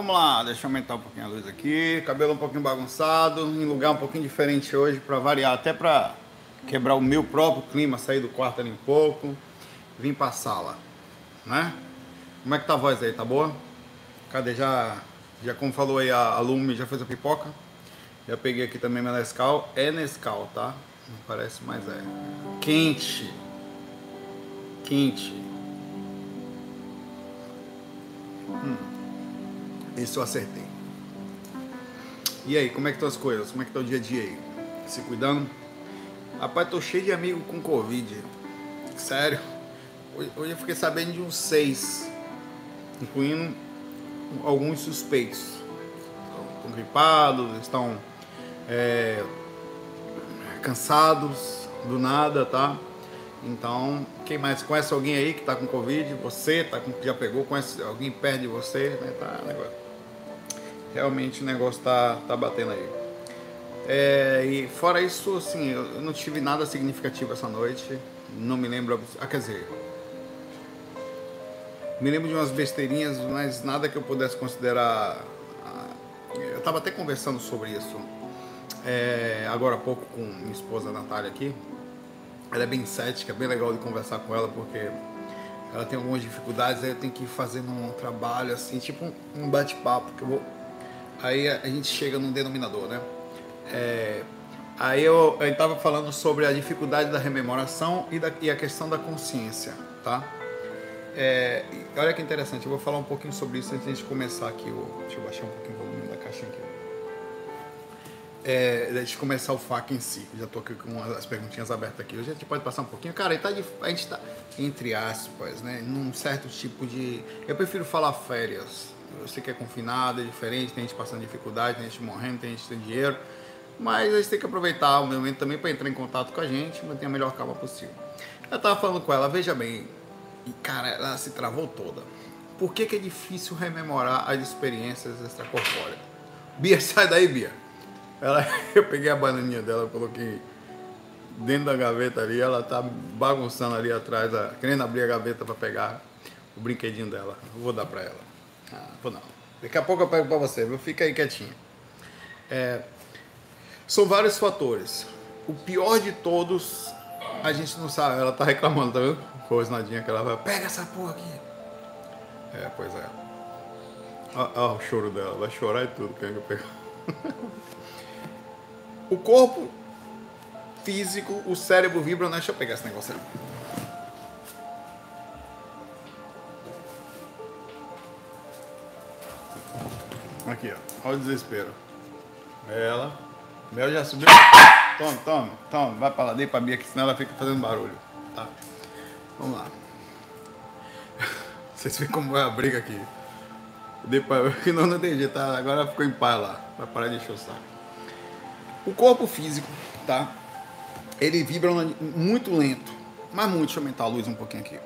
Vamos lá, deixa eu aumentar um pouquinho a luz aqui. Cabelo um pouquinho bagunçado, em lugar um pouquinho diferente hoje para variar, até para quebrar o meu próprio clima, sair do quarto ali um pouco, vim pra sala, né? Como é que tá a voz aí, tá boa? Cadê? Já, já como falou aí, a, a Lume já fez a pipoca. Já peguei aqui também minha Nescau. É Nescau, tá? Não parece, mas é. Quente. Quente. Hum. Isso eu acertei. E aí, como é que estão as coisas? Como é que tá o dia a dia aí? Se cuidando? Rapaz, tô cheio de amigo com Covid. Sério. Hoje eu fiquei sabendo de uns seis, incluindo alguns suspeitos. Estão gripados, estão é, cansados do nada, tá? Então, quem mais conhece alguém aí que tá com Covid? Você tá com, já pegou, conhece alguém perto de você, né? Tá, negócio. Realmente o negócio tá, tá batendo aí. É, e fora isso, assim, eu não tive nada significativo essa noite. Não me lembro. Ah, quer dizer. Me lembro de umas besteirinhas, mas nada que eu pudesse considerar. Ah, eu estava até conversando sobre isso é, agora há pouco com minha esposa Natália aqui. Ela é bem cética, bem legal de conversar com ela, porque ela tem algumas dificuldades, aí eu tenho que ir fazendo um trabalho assim, tipo um bate-papo que eu vou. Aí a gente chega num denominador, né? É, aí eu estava falando sobre a dificuldade da rememoração e, da, e a questão da consciência, tá? É, olha que interessante, eu vou falar um pouquinho sobre isso antes de começar aqui. O, deixa eu baixar um pouquinho o volume da caixinha aqui. É, antes de começar o FAQ em si, já estou aqui com as perguntinhas abertas aqui. A gente pode passar um pouquinho. Cara, tá a gente está, entre aspas, né, num certo tipo de. Eu prefiro falar férias. Eu sei que é confinado, é diferente, tem gente passando dificuldade, tem gente morrendo, tem gente sem dinheiro. Mas a gente tem que aproveitar o momento também para entrar em contato com a gente, manter a melhor calma possível. Eu estava falando com ela, veja bem, e cara, ela se travou toda. Por que, que é difícil rememorar as experiências extracorpóreas? Bia, sai daí, Bia. Ela, eu peguei a bananinha dela, coloquei dentro da gaveta ali, ela tá bagunçando ali atrás, querendo abrir a gaveta para pegar o brinquedinho dela. Eu vou dar para ela. Ah, vou não. Daqui a pouco eu pego para você, viu? Fica aí quietinho. É, são vários fatores. O pior de todos, a gente não sabe. Ela tá reclamando, tá vendo? Rosnadinha que ela vai, pega essa porra aqui. É, pois é. Olha o choro dela, vai chorar e tudo, querendo eu pegar. o corpo físico, o cérebro vibra. Não, deixa eu pegar esse negócio ali. Aqui, ó. Olha o desespero. Ela. Mel já subiu. Toma, toma, toma. Vai pra lá, dei pra Bia aqui, senão ela fica fazendo barulho. Tá? Vamos lá. Vocês veem como é a briga aqui. Dei pra... Não, não jeito, tá? Agora ficou em paz lá. Vai parar de encher o saco. O corpo físico, tá? Ele vibra muito lento. Mas muito. Deixa eu aumentar a luz um pouquinho aqui.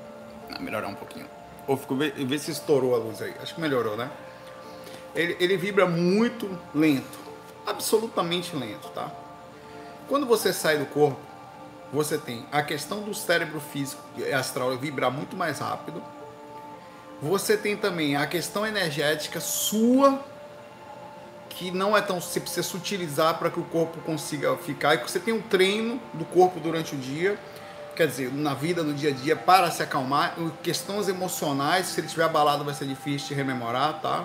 Melhorar um pouquinho. Ou ficou ver, ver se estourou a luz aí. Acho que melhorou, né? Ele, ele vibra muito lento absolutamente lento, tá? Quando você sai do corpo, você tem a questão do cérebro físico astral vibrar muito mais rápido. Você tem também a questão energética sua que não é tão você precisa se utilizar para que o corpo consiga ficar e você tem um treino do corpo durante o dia, quer dizer, na vida, no dia a dia para se acalmar, questões emocionais, se ele estiver abalado vai ser difícil de rememorar, tá?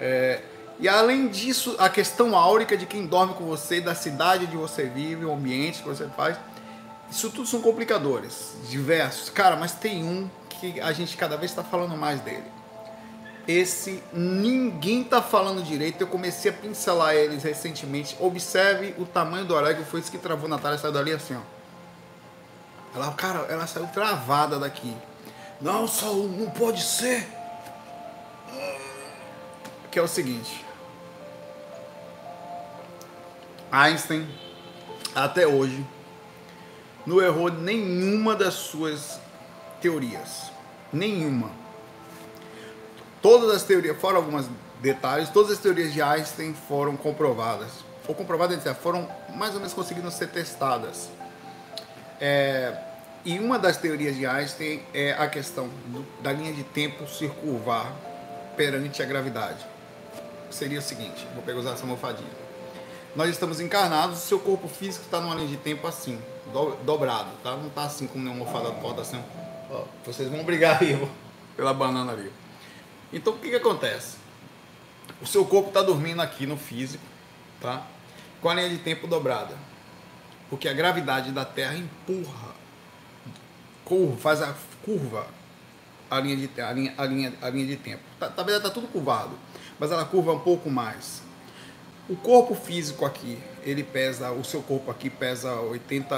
É, e além disso, a questão áurica de quem dorme com você, da cidade onde você vive, o ambiente que você faz, isso tudo são complicadores, diversos. Cara, mas tem um que a gente cada vez está falando mais dele. Esse ninguém está falando direito. Eu comecei a pincelar eles recentemente. Observe o tamanho do orégano. Foi isso que travou Natália. Saiu dali assim, ó. Ela, cara, ela saiu travada daqui. Não, Saul, não pode ser. Que é o seguinte. Einstein, até hoje, não errou nenhuma das suas teorias. Nenhuma. Todas as teorias, fora alguns detalhes, todas as teorias de Einstein foram comprovadas. Ou comprovadas, foram mais ou menos conseguindo ser testadas. É, e uma das teorias de Einstein é a questão do, da linha de tempo circular perante a gravidade. Seria o seguinte: vou pegar usar essa almofadinha. Nós estamos encarnados, o seu corpo físico está numa linha de tempo assim, do, dobrado, tá? Não está assim como uma almofada corda assim. Ó, vocês vão brigar aí pela banana ali. Então o que, que acontece? O seu corpo está dormindo aqui no físico, tá? Com a linha de tempo dobrada. Porque a gravidade da Terra empurra, curva, faz a curva a linha de, a linha, a linha, a linha de tempo. Tá, tá, tá tudo curvado, mas ela curva um pouco mais. O corpo físico aqui, ele pesa, o seu corpo aqui pesa 80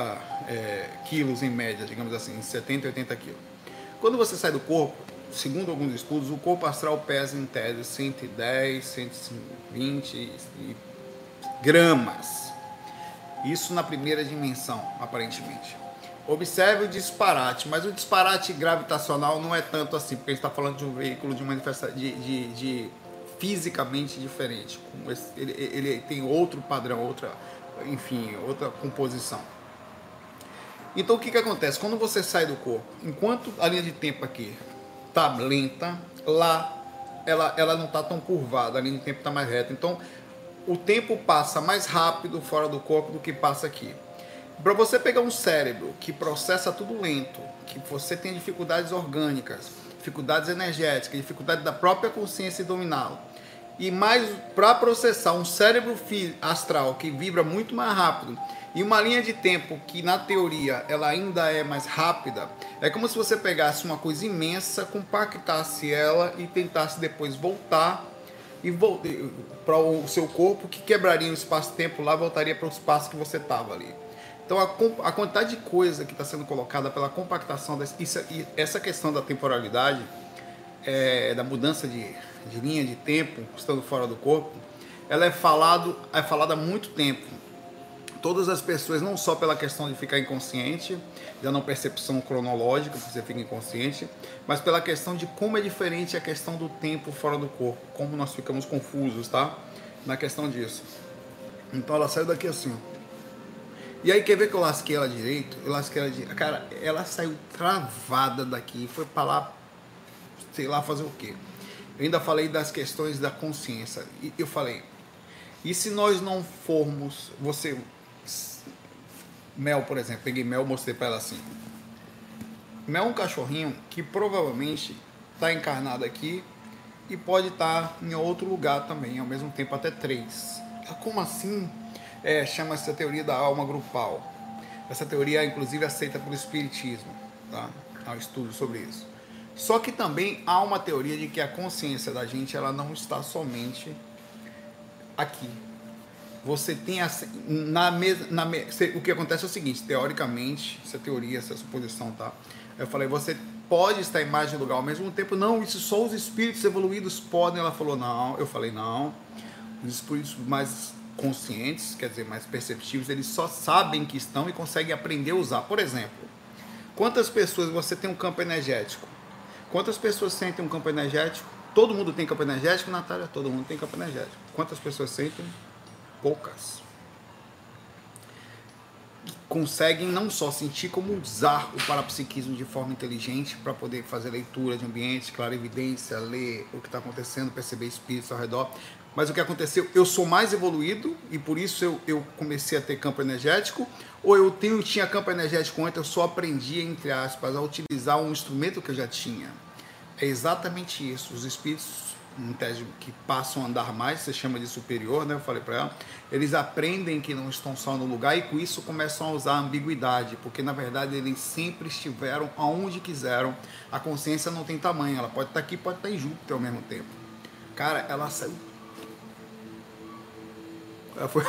é, quilos em média, digamos assim, 70, 80 quilos. Quando você sai do corpo, segundo alguns estudos, o corpo astral pesa em tese 110, 120 gramas. Isso na primeira dimensão, aparentemente. Observe o disparate, mas o disparate gravitacional não é tanto assim, porque a gente está falando de um veículo de manifestação de, de, de fisicamente diferente. Ele, ele tem outro padrão, outra, enfim, outra composição. Então o que, que acontece? Quando você sai do corpo, enquanto a linha de tempo aqui está lenta, lá ela, ela não está tão curvada, a linha de tempo está mais reta. Então o tempo passa mais rápido fora do corpo do que passa aqui. Para você pegar um cérebro que processa tudo lento, que você tem dificuldades orgânicas, dificuldades energéticas, dificuldade da própria consciência dominá-lo, e mais para processar um cérebro astral que vibra muito mais rápido e uma linha de tempo que na teoria ela ainda é mais rápida, é como se você pegasse uma coisa imensa, compactasse ela e tentasse depois voltar e para o seu corpo que quebraria o espaço-tempo lá, voltaria para o espaço que você estava ali. Então, a, a quantidade de coisa que está sendo colocada pela compactação, desse, isso, essa questão da temporalidade, é, da mudança de, de linha de tempo, estando fora do corpo, ela é, falado, é falada há muito tempo. Todas as pessoas, não só pela questão de ficar inconsciente, da não percepção cronológica, você fica inconsciente, mas pela questão de como é diferente a questão do tempo fora do corpo, como nós ficamos confusos, tá? Na questão disso. Então ela saiu daqui assim. E aí, quer ver que eu lasquei ela direito? Eu lasquei ela direito. Cara, ela saiu travada daqui. Foi pra lá, sei lá, fazer o quê? Eu ainda falei das questões da consciência. E eu falei, e se nós não formos. Você. Mel, por exemplo. Peguei Mel mostrei pra ela assim. Mel é um cachorrinho que provavelmente está encarnado aqui e pode estar tá em outro lugar também, ao mesmo tempo até três. Como assim? É, chama-se a teoria da alma grupal. Essa teoria é inclusive aceita pelo Espiritismo, tá? há um estudo sobre isso. Só que também há uma teoria de que a consciência da gente ela não está somente aqui. Você tem a, na mesa, na, o que acontece é o seguinte, teoricamente, essa teoria, essa suposição, tá? Eu falei, você pode estar em mais de um lugar ao mesmo tempo. Não, isso só os espíritos evoluídos podem. Ela falou, não. Eu falei, não. Os espíritos mais conscientes, quer dizer, mais perceptivos, eles só sabem que estão e conseguem aprender a usar. Por exemplo, quantas pessoas você tem um campo energético? Quantas pessoas sentem um campo energético? Todo mundo tem campo energético, Natália? Todo mundo tem campo energético. Quantas pessoas sentem? Poucas. Conseguem não só sentir, como usar o parapsiquismo de forma inteligente para poder fazer leitura de ambiente, clarividência, ler o que está acontecendo, perceber espíritos ao redor. Mas o que aconteceu? Eu sou mais evoluído e por isso eu, eu comecei a ter campo energético, ou eu tenho, tinha campo energético antes, eu só aprendi, entre aspas, a utilizar um instrumento que eu já tinha. É exatamente isso. Os espíritos que passam a andar mais, você chama de superior, né? Eu falei para ela. Eles aprendem que não estão só no lugar e com isso começam a usar a ambiguidade, porque na verdade eles sempre estiveram aonde quiseram. A consciência não tem tamanho, ela pode estar aqui, pode estar em Júpiter ao mesmo tempo. Cara, ela saiu foi.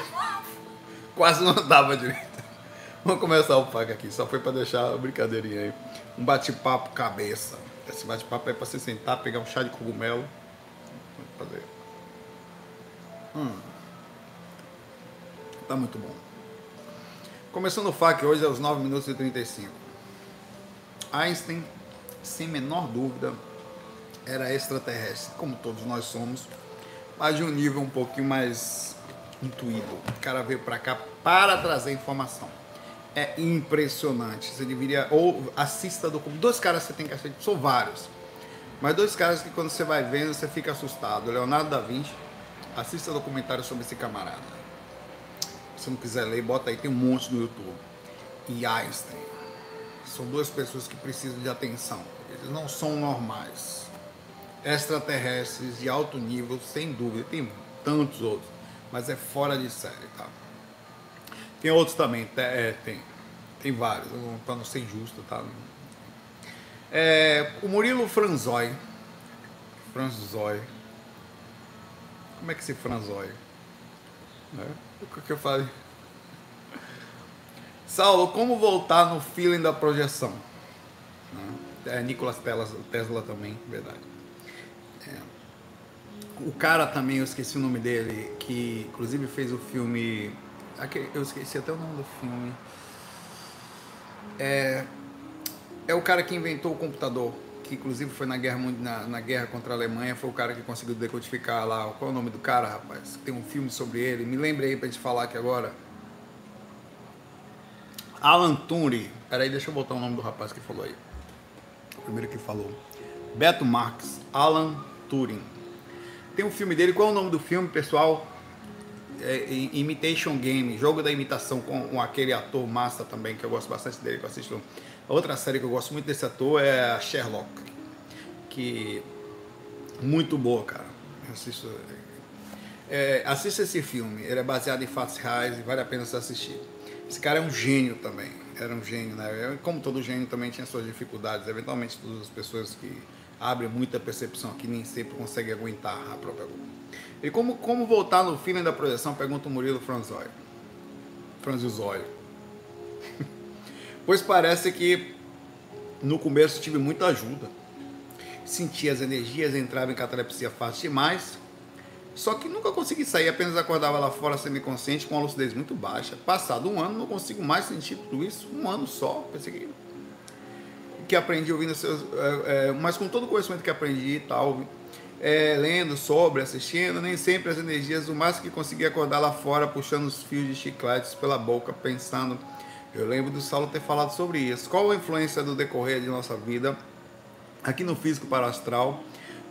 Quase não dava direito. Vamos começar o pack aqui, só foi para deixar a brincadeirinha aí. Um bate-papo cabeça. Esse bate-papo é para você sentar, pegar um chá de cogumelo. Fazer. Hum. Tá muito bom. Começando o FAQ hoje aos 9 minutos e 35. Einstein, sem menor dúvida, era extraterrestre, como todos nós somos, mas de um nível um pouquinho mais intuído. O cara veio para cá para trazer informação. É impressionante. Você deveria. Ou assista do. Dois caras você tem que assistir, são vários. Mas dois caras que quando você vai vendo, você fica assustado. Leonardo da Vinci, Assista documentário sobre esse camarada. Se não quiser ler, bota aí, tem um monte no YouTube. E Einstein. São duas pessoas que precisam de atenção. Eles não são normais. Extraterrestres de alto nível, sem dúvida. Tem tantos outros. Mas é fora de série, tá? Tem outros também, é, tem. Tem vários, para não ser injusto, tá? É, o Murilo Franzói. Franzói. Como é que se franzói? É, o que eu falei? Saulo, como voltar no feeling da projeção? É, Nicolas Tesla, Tesla também, verdade. O cara também, eu esqueci o nome dele, que inclusive fez o filme. Eu esqueci até o nome do filme. É, é o cara que inventou o computador, que inclusive foi na guerra, na, na, guerra contra a Alemanha, foi o cara que conseguiu decodificar lá. Qual é o nome do cara, rapaz? Tem um filme sobre ele. Me lembrei pra gente falar aqui agora. Alan Turing. Peraí, deixa eu botar o nome do rapaz que falou aí. O primeiro que falou. Beto Marx. Alan Turing. Tem um filme dele. Qual é o nome do filme, pessoal? É, Imitation Game. Jogo da imitação com, com, aquele ator massa também, que eu gosto bastante dele, que eu assisto. Outra série que eu gosto muito desse ator é Sherlock. Que... Muito boa, cara. Eu assisto... É, assista esse filme. Ele é baseado em fatos reais e vale a pena você assistir. Esse cara é um gênio também. Era um gênio, né? Como todo gênio também tinha suas dificuldades. Eventualmente, todas as pessoas que abrem muita percepção aqui nem sempre conseguem aguentar a própria boca. E como, como voltar no feeling da projeção? Pergunta o Murilo Franzói. Franzói. pois parece que no começo tive muita ajuda. Sentia as energias, entrava em catalepsia fácil demais só que nunca consegui sair, apenas acordava lá fora semiconsciente com uma lucidez muito baixa. Passado um ano, não consigo mais sentir tudo isso. Um ano só, pensei que, que aprendi ouvindo seus. É, é, mas com todo o conhecimento que aprendi e tal, é, lendo sobre, assistindo, nem sempre as energias, o mais que consegui acordar lá fora, puxando os fios de chicletes pela boca, pensando. Eu lembro do Saulo ter falado sobre isso. Qual a influência do decorrer de nossa vida aqui no físico para astral?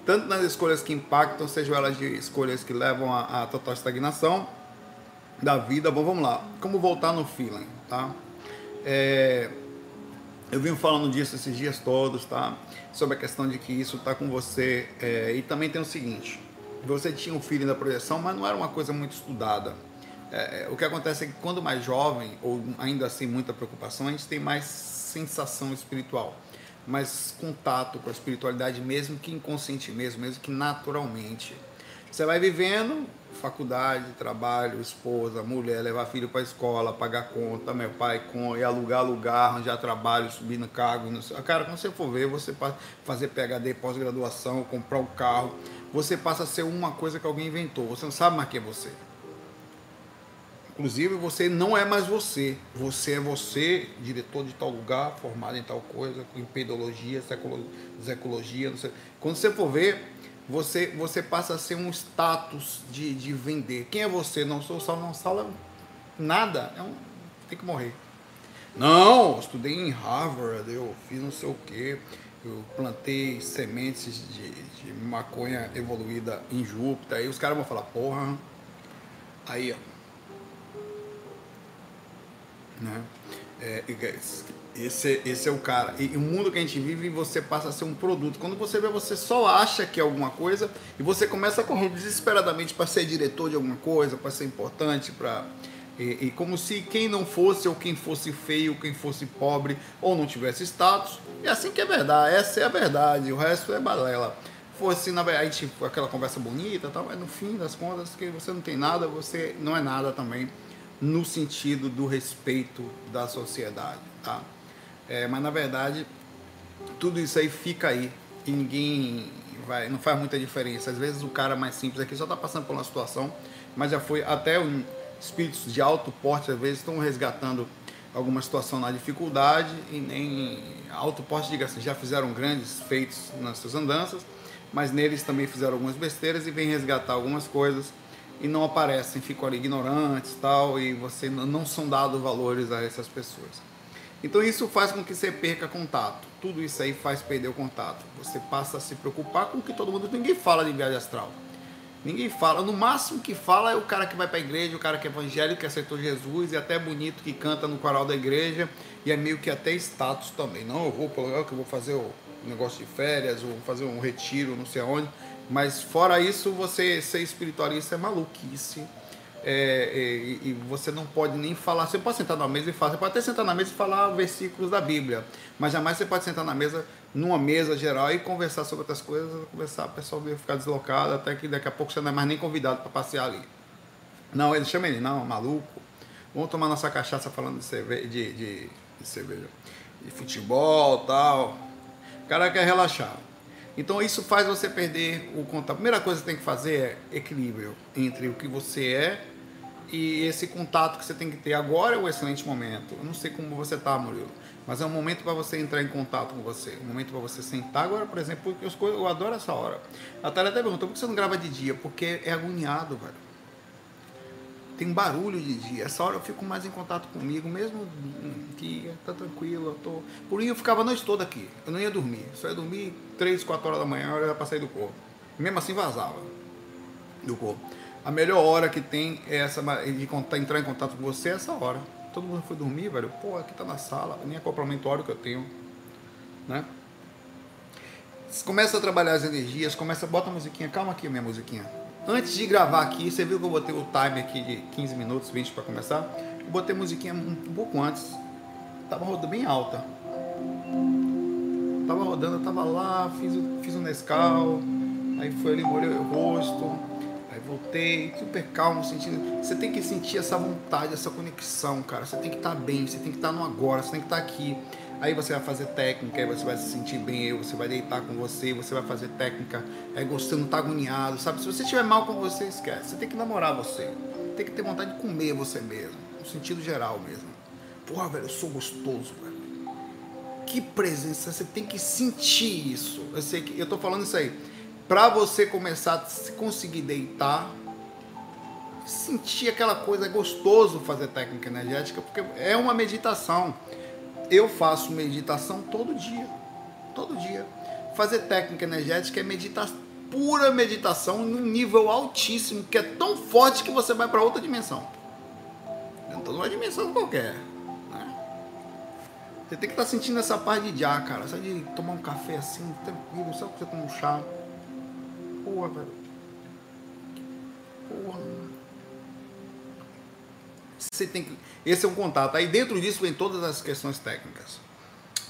tanto nas escolhas que impactam, sejam elas de escolhas que levam à, total estagnação da vida. Bom, vamos lá. Como voltar no feeling, tá? É, eu vim falando disso esses dias todos, tá? Sobre a questão de que isso está com você. É, e também tem o seguinte: você tinha o feeling da projeção, mas não era uma coisa muito estudada. É, é, o que acontece é que quando mais jovem, ou ainda assim muita preocupação, a gente tem mais sensação espiritual mais contato com a espiritualidade, mesmo que inconsciente mesmo, mesmo que naturalmente. Você vai vivendo, faculdade, trabalho, esposa, mulher, levar filho para escola, pagar conta, meu pai com e alugar lugar, arranjar trabalho, subir no cargo. No... Cara, quando você for ver, você fazer PhD, pós-graduação, comprar um carro, você passa a ser uma coisa que alguém inventou. Você não sabe mais quem é você. Inclusive, você não é mais você. Você é você, diretor de tal lugar, formado em tal coisa, com empedologia, ecologia, não sei. Quando você for ver, você, você passa a ser um status de, de vender. Quem é você? Não sou só não sala nada. É um, tem que morrer. Não, estudei em Harvard, eu fiz não sei o quê. Eu plantei sementes de, de maconha evoluída em Júpiter. Aí os caras vão falar, porra. Aí, ó né? É, esse, esse é o cara. E o mundo que a gente vive, você passa a ser um produto. Quando você vê, você só acha que é alguma coisa e você começa a correr desesperadamente para ser diretor de alguma coisa, para ser importante, para e, e, como se quem não fosse, ou quem fosse feio, quem fosse pobre, ou não tivesse status. É assim que é verdade, essa é a verdade, o resto é balela. Fosse, na verdade, tipo, aquela conversa bonita, tal, mas no fim das contas, que você não tem nada, você não é nada também no sentido do respeito da sociedade, tá? É, mas na verdade tudo isso aí fica aí e ninguém vai, não faz muita diferença. Às vezes o cara mais simples aqui só está passando por uma situação, mas já foi até um, espíritos de alto porte às vezes estão resgatando alguma situação na dificuldade e nem alto porte diga assim, já fizeram grandes feitos nas suas andanças, mas neles também fizeram algumas besteiras e vem resgatar algumas coisas e não aparecem, ficam ali ignorantes tal, e você não são dados valores a essas pessoas. Então isso faz com que você perca contato. Tudo isso aí faz perder o contato. Você passa a se preocupar com o que todo mundo. Ninguém fala de viagem astral. Ninguém fala. No máximo que fala é o cara que vai para a igreja, o cara que é evangélico, que aceitou Jesus, e até bonito que canta no coral da igreja, e é meio que até status também. Não, eu vou, eu vou fazer o negócio de férias, ou fazer um retiro, não sei aonde. Mas fora isso, você ser espiritualista é maluquice. É, é, e você não pode nem falar. Você pode sentar na mesa e falar. Você pode até sentar na mesa e falar versículos da Bíblia. Mas jamais você pode sentar na mesa numa mesa geral e conversar sobre outras coisas, conversar, o pessoal vai ficar deslocado, até que daqui a pouco você não é mais nem convidado para passear ali. Não, ele chama ele, não, maluco. Vamos tomar nossa cachaça falando de cerveja, de, de, de cerveja, de futebol tal. O cara quer relaxar. Então isso faz você perder o contato. A primeira coisa que você tem que fazer é equilíbrio entre o que você é e esse contato que você tem que ter. Agora é o excelente momento. Eu não sei como você está, Murilo. Mas é um momento para você entrar em contato com você. Um momento para você sentar. Agora, por exemplo, eu, eu adoro essa hora. A Thalia até perguntou por que você não grava de dia? Porque é agoniado, velho. Tem barulho de dia. Essa hora eu fico mais em contato comigo, mesmo que tá tranquilo. Eu tô... Por isso eu ficava a noite toda aqui. Eu não ia dormir. Só ia dormir 3, 4 horas da manhã, eu era para sair do corpo. Mesmo assim vazava do corpo. A melhor hora que tem é essa de entrar em contato com você é essa hora todo mundo foi dormir, velho. Pô, aqui tá na sala, nem acoplamento que eu tenho, né? Começa a trabalhar as energias, começa, bota a musiquinha, calma aqui minha musiquinha. Antes de gravar aqui, você viu que eu botei o timer aqui de 15 minutos, 20 para começar? Eu botei a musiquinha um, pouco antes. Tava rodando bem alta. Tava rodando, eu tava lá, fiz, fiz um Nescau, aí foi ali, molhei o rosto, voltei, super calmo, sentindo. Você tem que sentir essa vontade, essa conexão, cara. Você tem que estar tá bem, você tem que estar tá no agora, você tem que estar tá aqui. Aí você vai fazer técnica, aí você vai se sentir bem, aí você vai deitar com você, você vai fazer técnica, aí você não tá agoniado, sabe? Se você estiver mal com você, esquece. Você tem que namorar você. Tem que ter vontade de comer você mesmo, no sentido geral mesmo. Porra, velho, eu sou gostoso, velho. Que presença, você tem que sentir isso. Eu sei que eu tô falando isso aí para você começar a conseguir deitar, sentir aquela coisa, é gostoso fazer técnica energética, porque é uma meditação. Eu faço meditação todo dia, todo dia. Fazer técnica energética é meditação, pura meditação num nível altíssimo, que é tão forte que você vai para outra dimensão. Então não é dimensão qualquer. Né? Você tem que estar tá sentindo essa paz de já, cara. Só de tomar um café assim, tranquilo, só que você toma um chá. Porra, velho. Porra. Você tem que. Esse é um contato. Aí dentro disso vem todas as questões técnicas.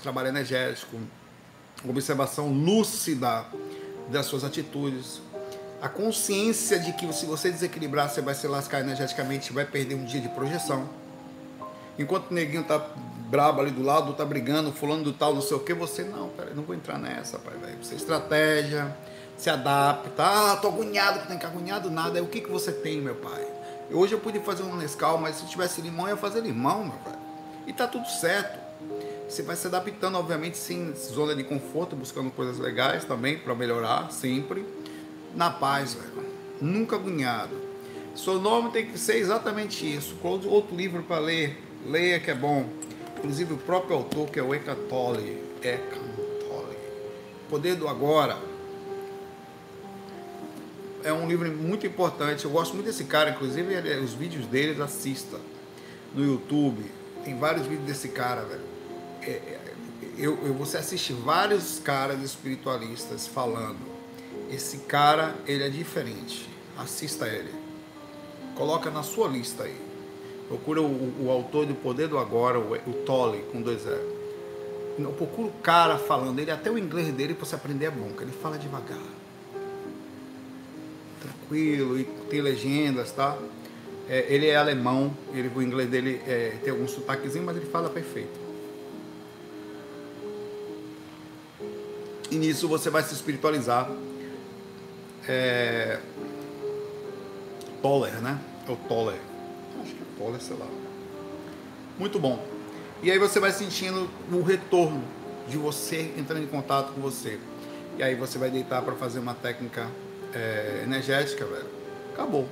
Trabalho energético, observação lúcida das suas atitudes. A consciência de que se você desequilibrar, você vai se lascar energeticamente, vai perder um dia de projeção. Enquanto o neguinho tá brabo ali do lado, tá brigando, fulano do tal, não sei o que, você não, peraí, não vou entrar nessa, pai, velho. Você é estratégia, se adapta. Ah, tô agoniado, não tem que agoniado nada. Aí o que, que você tem, meu pai? Hoje eu podia fazer um Nescau, mas se tivesse limão, eu ia fazer limão, meu pai. E tá tudo certo. Você vai se adaptando, obviamente, sem zona de conforto, buscando coisas legais também para melhorar, sempre. Na paz, velho. Nunca agoniado. Seu nome tem que ser exatamente isso. Outro livro para ler, leia que é bom. Inclusive o próprio autor, que é o Eckhart Tolle. Eckhart Tolle. Poder do Agora é um livro muito importante. Eu gosto muito desse cara, inclusive ele, os vídeos dele, assista no YouTube. Tem vários vídeos desse cara, velho. É, é, eu, eu, você assiste vários caras espiritualistas falando. Esse cara, ele é diferente. Assista ele. Coloca na sua lista aí. Procura o, o autor do Poder do Agora, o, o Tolle, com dois L. Procura o cara falando. Ele até o inglês dele para você aprender é bom, que ele fala devagar tranquilo e tem legendas, tá? É, ele é alemão, ele, o inglês dele é, tem algum sotaquezinho, mas ele fala perfeito. E nisso você vai se espiritualizar. É... Toller, né? É o Toller. Acho que é Toller, sei lá. Muito bom. E aí você vai sentindo o retorno de você entrando em contato com você. E aí você vai deitar para fazer uma técnica é, energética, velho, acabou.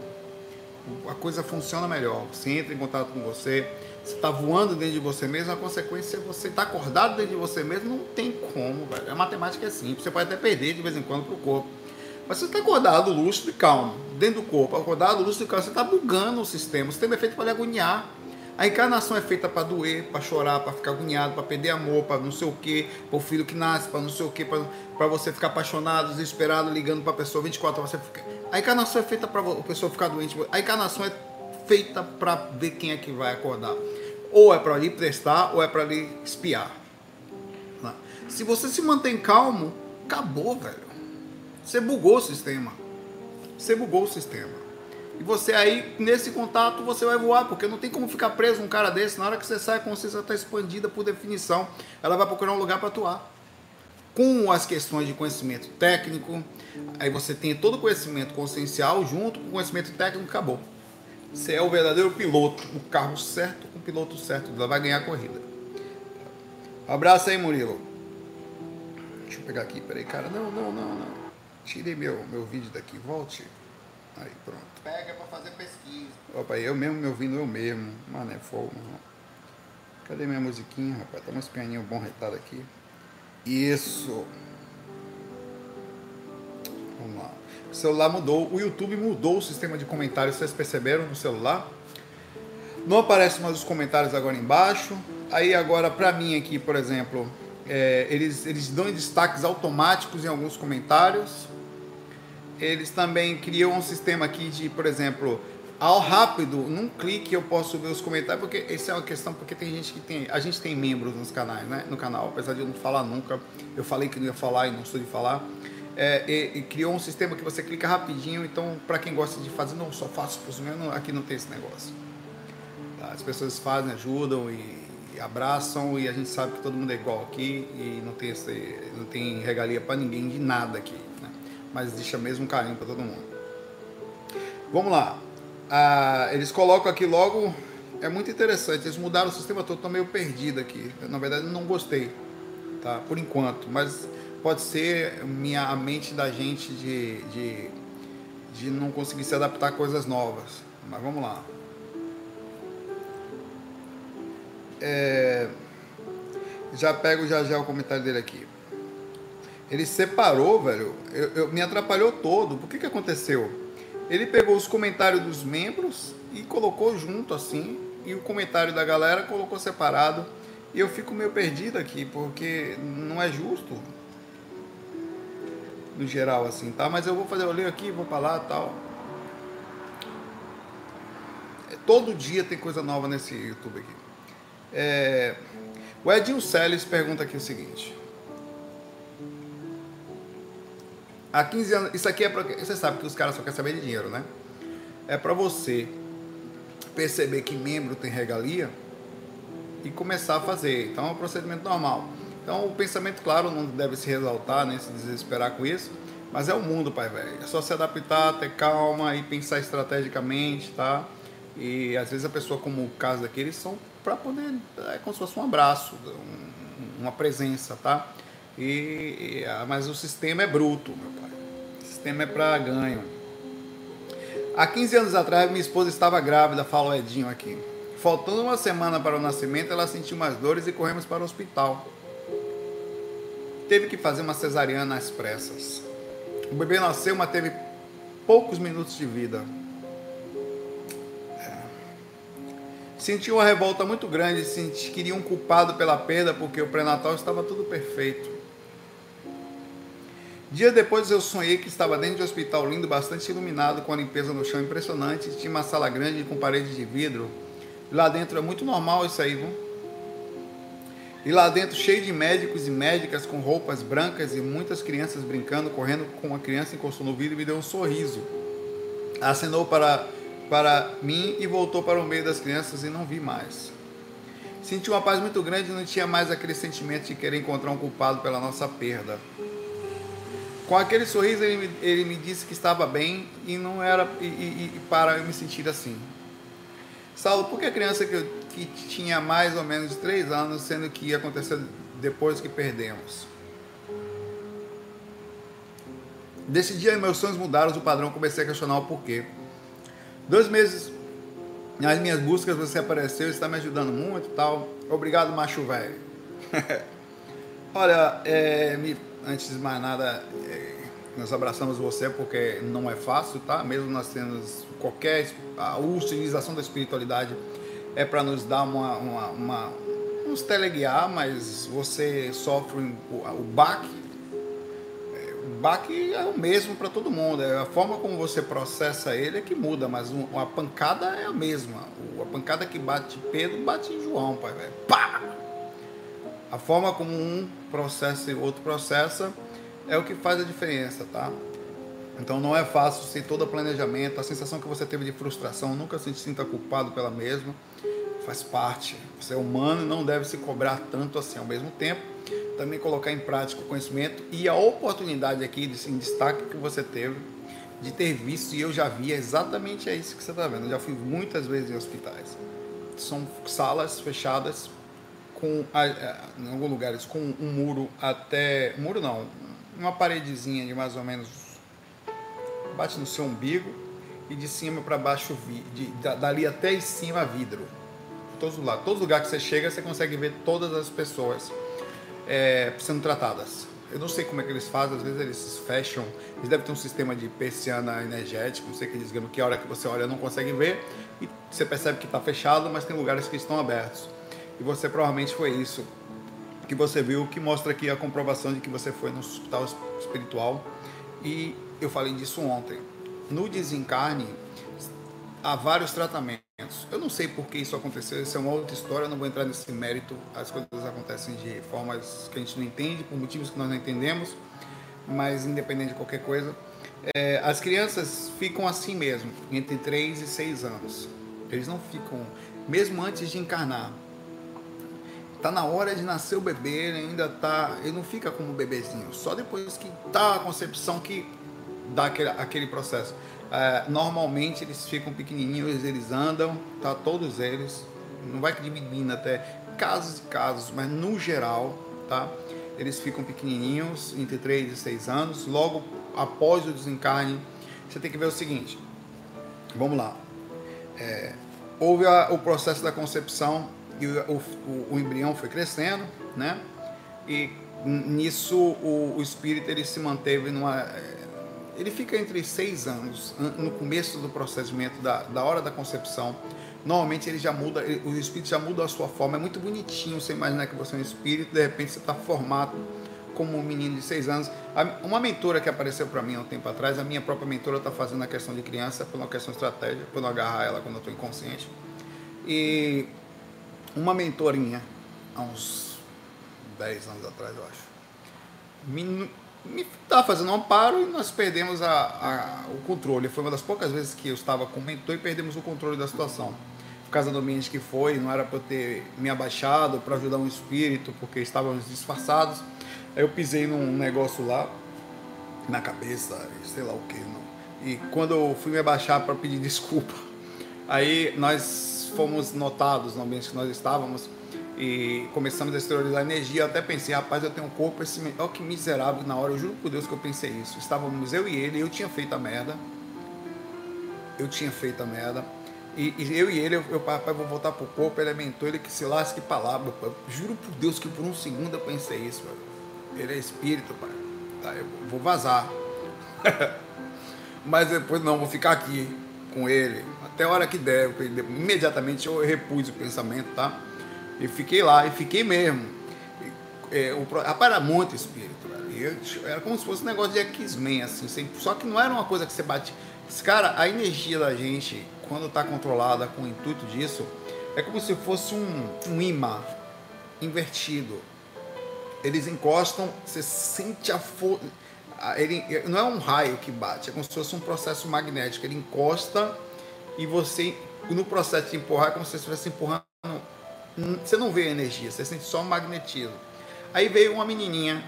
A coisa funciona melhor. Você entra em contato com você, você está voando dentro de você mesmo, a consequência é você está acordado dentro de você mesmo, não tem como, velho. A matemática é simples, você pode até perder de vez em quando pro corpo. Mas você está acordado, lúcido e calmo, dentro do corpo, acordado, lúcido e calmo, você está bugando o sistema. O sistema é feito para agoniar. A encarnação é feita para doer, para chorar, para ficar agoniado, para perder amor, para não sei o que, para o filho que nasce, para não sei o que, para você ficar apaixonado, desesperado, ligando para a pessoa 24 horas. Você fica... A encarnação é feita para a pessoa ficar doente. A encarnação é feita para ver quem é que vai acordar. Ou é para lhe prestar, ou é para lhe espiar. Se você se mantém calmo, acabou, velho. Você bugou o sistema. Você bugou o sistema. E você aí, nesse contato, você vai voar, porque não tem como ficar preso um cara desse. Na hora que você sai, a consciência está expandida por definição. Ela vai procurar um lugar para atuar. Com as questões de conhecimento técnico, aí você tem todo o conhecimento consciencial junto com o conhecimento técnico, acabou. Você é o verdadeiro piloto, o carro certo com o piloto certo. Ela vai ganhar a corrida. Um abraço aí, Murilo. Deixa eu pegar aqui, peraí, cara. Não, não, não, não. Tirei meu, meu vídeo daqui, volte. Aí, pronto. Pega pra fazer pesquisa. Opa, eu mesmo me ouvindo eu mesmo. Mano, é fogo, mano. Cadê minha musiquinha, rapaz? Tá uns pianinhos bom retado aqui. Isso. Vamos lá. O celular mudou. O YouTube mudou o sistema de comentários. Vocês perceberam no celular? Não aparece mais os comentários agora embaixo. Aí agora, pra mim aqui, por exemplo, é, eles, eles dão destaques automáticos em alguns comentários eles também criam um sistema aqui de, por exemplo, ao rápido, num clique eu posso ver os comentários, porque essa é uma questão, porque tem gente que tem, a gente tem membros nos canais, né, no canal, apesar de eu não falar nunca, eu falei que não ia falar e não sou de falar, é, e, e, criou um sistema que você clica rapidinho, então para quem gosta de fazer, não só faço por menos, aqui não tem esse negócio. Tá? As pessoas fazem, ajudam e, e, abraçam e a gente sabe que todo mundo é igual aqui e não tem, esse, não tem regalia para ninguém de nada aqui mas deixa mesmo um carinho para todo mundo. Vamos lá. Ah, eles colocam aqui logo. É muito interessante. Eles mudaram o sistema todo. Estou meio perdido aqui. Na verdade, não gostei. Tá? Por enquanto. Mas pode ser minha, a mente da gente de, de, de não conseguir se adaptar a coisas novas. Mas vamos lá. É, já pego já já o comentário dele aqui. Ele separou, velho. Eu, eu, me atrapalhou todo. Por que que aconteceu? Ele pegou os comentários dos membros e colocou junto assim. E o comentário da galera colocou separado. E eu fico meio perdido aqui, porque não é justo. No geral, assim, tá? Mas eu vou fazer, eu leio aqui, vou pra lá tal. É, todo dia tem coisa nova nesse YouTube aqui. É... O Edinho Celes pergunta aqui o seguinte. Há 15 anos, isso aqui é para. Você sabe que os caras só querem saber de dinheiro, né? É para você perceber que membro tem regalia e começar a fazer. Então é um procedimento normal. Então o pensamento, claro, não deve se ressaltar, nem se desesperar com isso, mas é o mundo, pai velho. É só se adaptar, ter calma e pensar estrategicamente, tá? E às vezes a pessoa, como o caso daquele, são para poder. É como se fosse um abraço, um, uma presença, tá? E, e, ah, mas o sistema é bruto, meu pai. O sistema é para ganho. Há 15 anos atrás, minha esposa estava grávida, fala o Edinho aqui. Faltando uma semana para o nascimento, ela sentiu umas dores e corremos para o hospital. Teve que fazer uma cesariana às pressas. O bebê nasceu, mas teve poucos minutos de vida. É. Senti uma revolta muito grande, senti, queria um culpado pela perda, porque o pré-natal estava tudo perfeito. Dia depois eu sonhei que estava dentro de um hospital lindo, bastante iluminado, com a limpeza no chão impressionante. Tinha uma sala grande com paredes de vidro. Lá dentro é muito normal isso aí, viu? E lá dentro cheio de médicos e médicas com roupas brancas e muitas crianças brincando, correndo com uma criança encostou no vidro e me deu um sorriso. Acenou para, para mim e voltou para o meio das crianças e não vi mais. Senti uma paz muito grande e não tinha mais aquele sentimento de querer encontrar um culpado pela nossa perda. Com aquele sorriso, ele, ele me disse que estava bem e não era e, e, e para eu me sentir assim. Saulo, por que a criança que, que tinha mais ou menos três anos, sendo que ia acontecer depois que perdemos? Desse dia, meus sonhos mudaram o padrão, comecei a questionar o porquê. Dois meses nas minhas buscas, você apareceu, está me ajudando muito tal. Obrigado, macho velho. Olha, é, me antes de mais nada, é, Nós abraçamos você porque não é fácil, tá? Mesmo nós tendo qualquer a utilização da espiritualidade é para nos dar uma, uma, uma nos teleguiar, mas você sofre o, baque. É, o baque é o mesmo para todo mundo. É a forma como você processa ele é que muda, mas a pancada é a mesma. A pancada que bate Pedro bate em João, pai, velho. Pá! A forma como um processa e o outro processa é o que faz a diferença, tá? Então não é fácil sem todo o planejamento, a sensação que você teve de frustração, nunca se sinta culpado pela mesma, faz parte. Você é humano e não deve se cobrar tanto assim ao mesmo tempo. Também colocar em prática o conhecimento e a oportunidade aqui de, em destaque que você teve de ter visto, e eu já vi exatamente é isso que você está vendo. Eu já fui muitas vezes em hospitais. São salas fechadas com, em alguns lugares, com um muro até. Muro não, uma paredezinha de mais ou menos. Bate no seu umbigo e de cima para baixo, de, dali até em cima vidro. Todos os lados. Todo lugar que você chega, você consegue ver todas as pessoas é, sendo tratadas. Eu não sei como é que eles fazem, às vezes eles fecham, eles devem ter um sistema de persiana energético, não sei que eles digam que a hora que você olha não consegue ver, e você percebe que está fechado, mas tem lugares que estão abertos. E você provavelmente foi isso que você viu, que mostra aqui a comprovação de que você foi no hospital espiritual. E eu falei disso ontem. No desencarne, há vários tratamentos. Eu não sei por que isso aconteceu, isso é uma outra história, eu não vou entrar nesse mérito. As coisas acontecem de formas que a gente não entende, por motivos que nós não entendemos, mas independente de qualquer coisa. É, as crianças ficam assim mesmo, entre 3 e 6 anos. Eles não ficam, mesmo antes de encarnar, tá na hora de nascer o bebê, ele ainda tá, ele não fica como bebezinho, só depois que tá a concepção que dá aquele, aquele processo. É, normalmente eles ficam pequenininhos, eles andam, tá todos eles, não vai dividindo até casos e casos, mas no geral, tá? Eles ficam pequenininhos, entre 3 e 6 anos, logo após o desencarne, você tem que ver o seguinte, vamos lá, é, houve a, o processo da concepção, e o, o, o, embrião foi crescendo, né? E nisso o, o espírito ele se manteve numa eh, ele fica entre seis anos no começo do procedimento da, da hora da concepção. Normalmente ele já muda o espírito já muda a sua forma é muito bonitinho você imaginar que você é um espírito de repente você está formado como um menino de seis anos. Uma mentora que apareceu para mim há um tempo atrás a minha própria mentora está fazendo a questão de criança por uma questão de estratégia para não agarrar ela quando eu estou inconsciente. E uma mentorinha, há uns 10 anos atrás, eu acho, me, estava fazendo um amparo e nós perdemos a, a, o controle. Foi uma das poucas vezes que eu estava com mentor e perdemos o controle da situação. Por causa do ambiente que foi, não era para eu ter me abaixado para ajudar um espírito, porque estávamos disfarçados. Aí eu pisei num negócio lá, na cabeça, sei lá o que. E quando eu fui me abaixar para pedir desculpa, aí nós fomos notados no ambiente que nós estávamos e começamos a exteriorizar energia, eu até pensei, rapaz, eu tenho um corpo, esse, olha que miserável na hora, eu juro por Deus que eu pensei isso. Estávamos eu e ele, eu tinha feito a merda, eu tinha feito a merda, e, e eu e ele, eu, rapaz, vou voltar pro corpo, ele mentor, ele que se lasque palavra, eu juro por Deus que por um segundo eu pensei isso, ele é espírito, pai, tá, eu vou vazar, mas depois não, vou ficar aqui com ele, até a hora que der. Imediatamente eu repus o pensamento, tá? E fiquei lá, e fiquei mesmo. É, o, muito espírito, era como se fosse um negócio de X-Men, assim. Sem, só que não era uma coisa que você bate. Cara, a energia da gente, quando está controlada com o intuito disso, é como se fosse um, um imã invertido. Eles encostam, você sente a força. Ele, não é um raio que bate, é como se fosse um processo magnético. Ele encosta e você, no processo de empurrar, é como se você estivesse empurrando. Você não vê a energia, você sente só o magnetismo. Aí veio uma menininha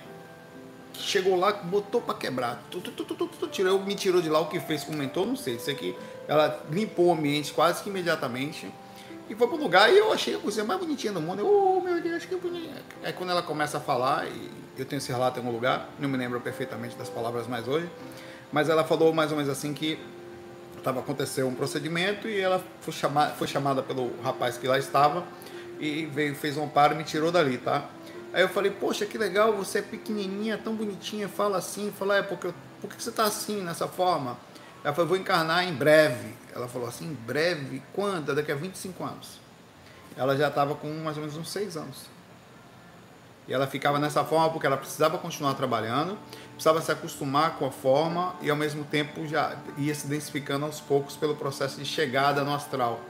que chegou lá, botou para quebrar, tu, tu, tu, tirou, me tirou de lá o que fez, comentou, não sei. Isso aqui, ela limpou o ambiente quase que imediatamente e foi pro lugar e eu achei a coisa mais bonitinha do mundo. Eu, oh meu Deus, que bonita. Aí quando ela começa a falar, e eu tenho esse relato em algum lugar, não me lembro perfeitamente das palavras mais hoje, mas ela falou mais ou menos assim que estava aconteceu um procedimento e ela foi chamada, foi chamada pelo rapaz que lá estava e veio, fez um amparo e me tirou dali, tá? Aí eu falei, poxa, que legal, você é pequenininha, tão bonitinha, fala assim, fala, é porque por que você está assim, nessa forma? Ela falou, vou encarnar em breve. Ela falou assim, em breve? Quando? Daqui a 25 anos. Ela já estava com mais ou menos uns 6 anos. E ela ficava nessa forma porque ela precisava continuar trabalhando, precisava se acostumar com a forma e ao mesmo tempo já ia se densificando aos poucos pelo processo de chegada no astral.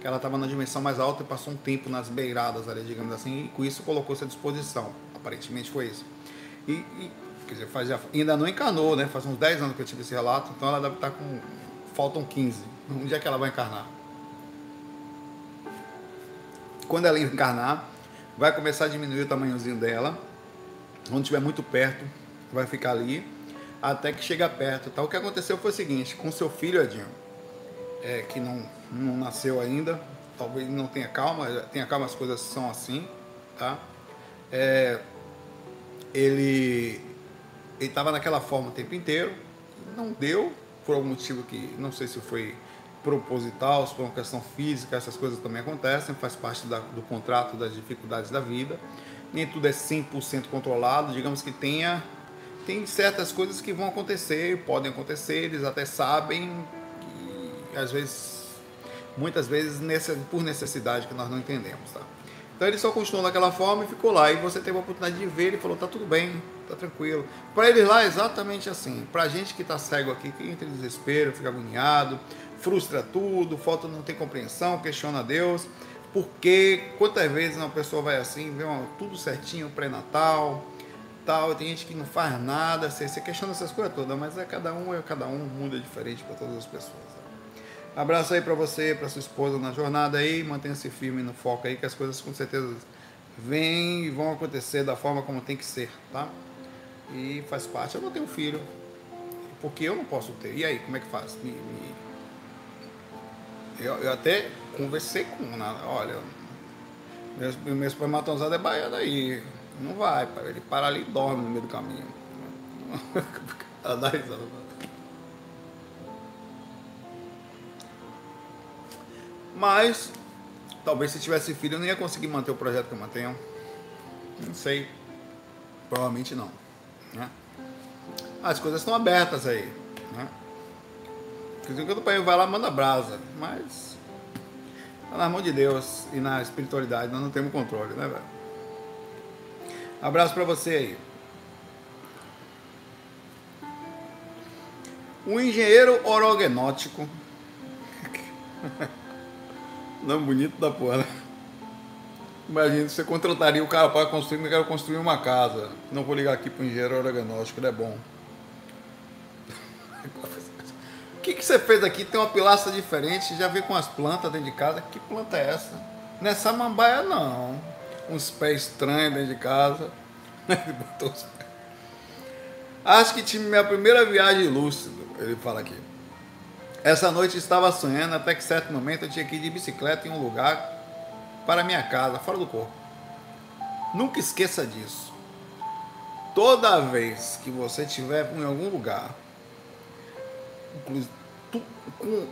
Que ela estava na dimensão mais alta e passou um tempo nas beiradas ali, digamos assim, e com isso colocou-se à disposição. Aparentemente foi isso. E, e quer dizer, ainda não encarnou, né? Faz uns 10 anos que eu tive esse relato, então ela deve estar com. Faltam 15. Onde é que ela vai encarnar? Quando ela encarnar, vai começar a diminuir o tamanhozinho dela. Quando estiver muito perto, vai ficar ali. Até que chega perto. Tá? O que aconteceu foi o seguinte: com seu filho, Edinho, é, que não, não nasceu ainda, talvez não tenha calma, tenha calma, as coisas são assim, tá? É, ele ele estava naquela forma o tempo inteiro, não deu, por algum motivo que não sei se foi proposital, se foi uma questão física, essas coisas também acontecem, faz parte da, do contrato das dificuldades da vida. Nem tudo é 100% controlado, digamos que tenha tem certas coisas que vão acontecer, podem acontecer, eles até sabem que às vezes muitas vezes por necessidade que nós não entendemos, tá? Então ele só continuou daquela forma e ficou lá. E você teve a oportunidade de ver, ele falou: tá tudo bem, tá tranquilo. Para eles lá é exatamente assim. Para a gente que está cego aqui, que entra em desespero, fica agoniado, frustra tudo, falta não ter compreensão, questiona Deus. Porque quantas vezes uma pessoa vai assim, vê uma, tudo certinho, pré-natal, tal, tem gente que não faz nada, você, você questiona essas coisas todas, mas é cada um, é cada um, mundo é diferente para todas as pessoas. Abraço aí para você, para sua esposa na jornada aí, mantenha-se firme no foco aí, que as coisas com certeza vêm e vão acontecer da forma como tem que ser, tá? E faz parte. Eu não tenho filho, porque eu não posso ter. E aí, como é que faz? Me, me... Eu, eu, até conversei com uma, olha, meu, meu espermatozoide é baiano aí, não vai, ele para ali e dorme no meio do caminho. Ela dá risada. Mas talvez se tivesse filho eu não ia conseguir manter o projeto que eu mantenho. Não sei. Provavelmente não. Né? As coisas estão abertas aí. Né? Quando o pai vai lá, manda brasa. Mas tá na mão de Deus e na espiritualidade nós não temos controle, né, velho? Abraço para você aí. Um engenheiro orogenótico Nome bonito da porra, né? Imagina, você contrataria o cara para construir, eu quero construir uma casa. Não vou ligar aqui para o engenheiro organóstico, ele é bom. Que, que você fez aqui? Tem uma pilastra diferente, já vê com as plantas dentro de casa. Que planta é essa? Nessa mambaia não. Uns pés estranhos dentro de casa. Ele botou os pés. Acho que tive minha primeira viagem lúcido, ele fala aqui. Essa noite estava sonhando até que certo momento eu tinha que ir de bicicleta em um lugar para minha casa, fora do corpo. Nunca esqueça disso. Toda vez que você estiver em algum lugar, com,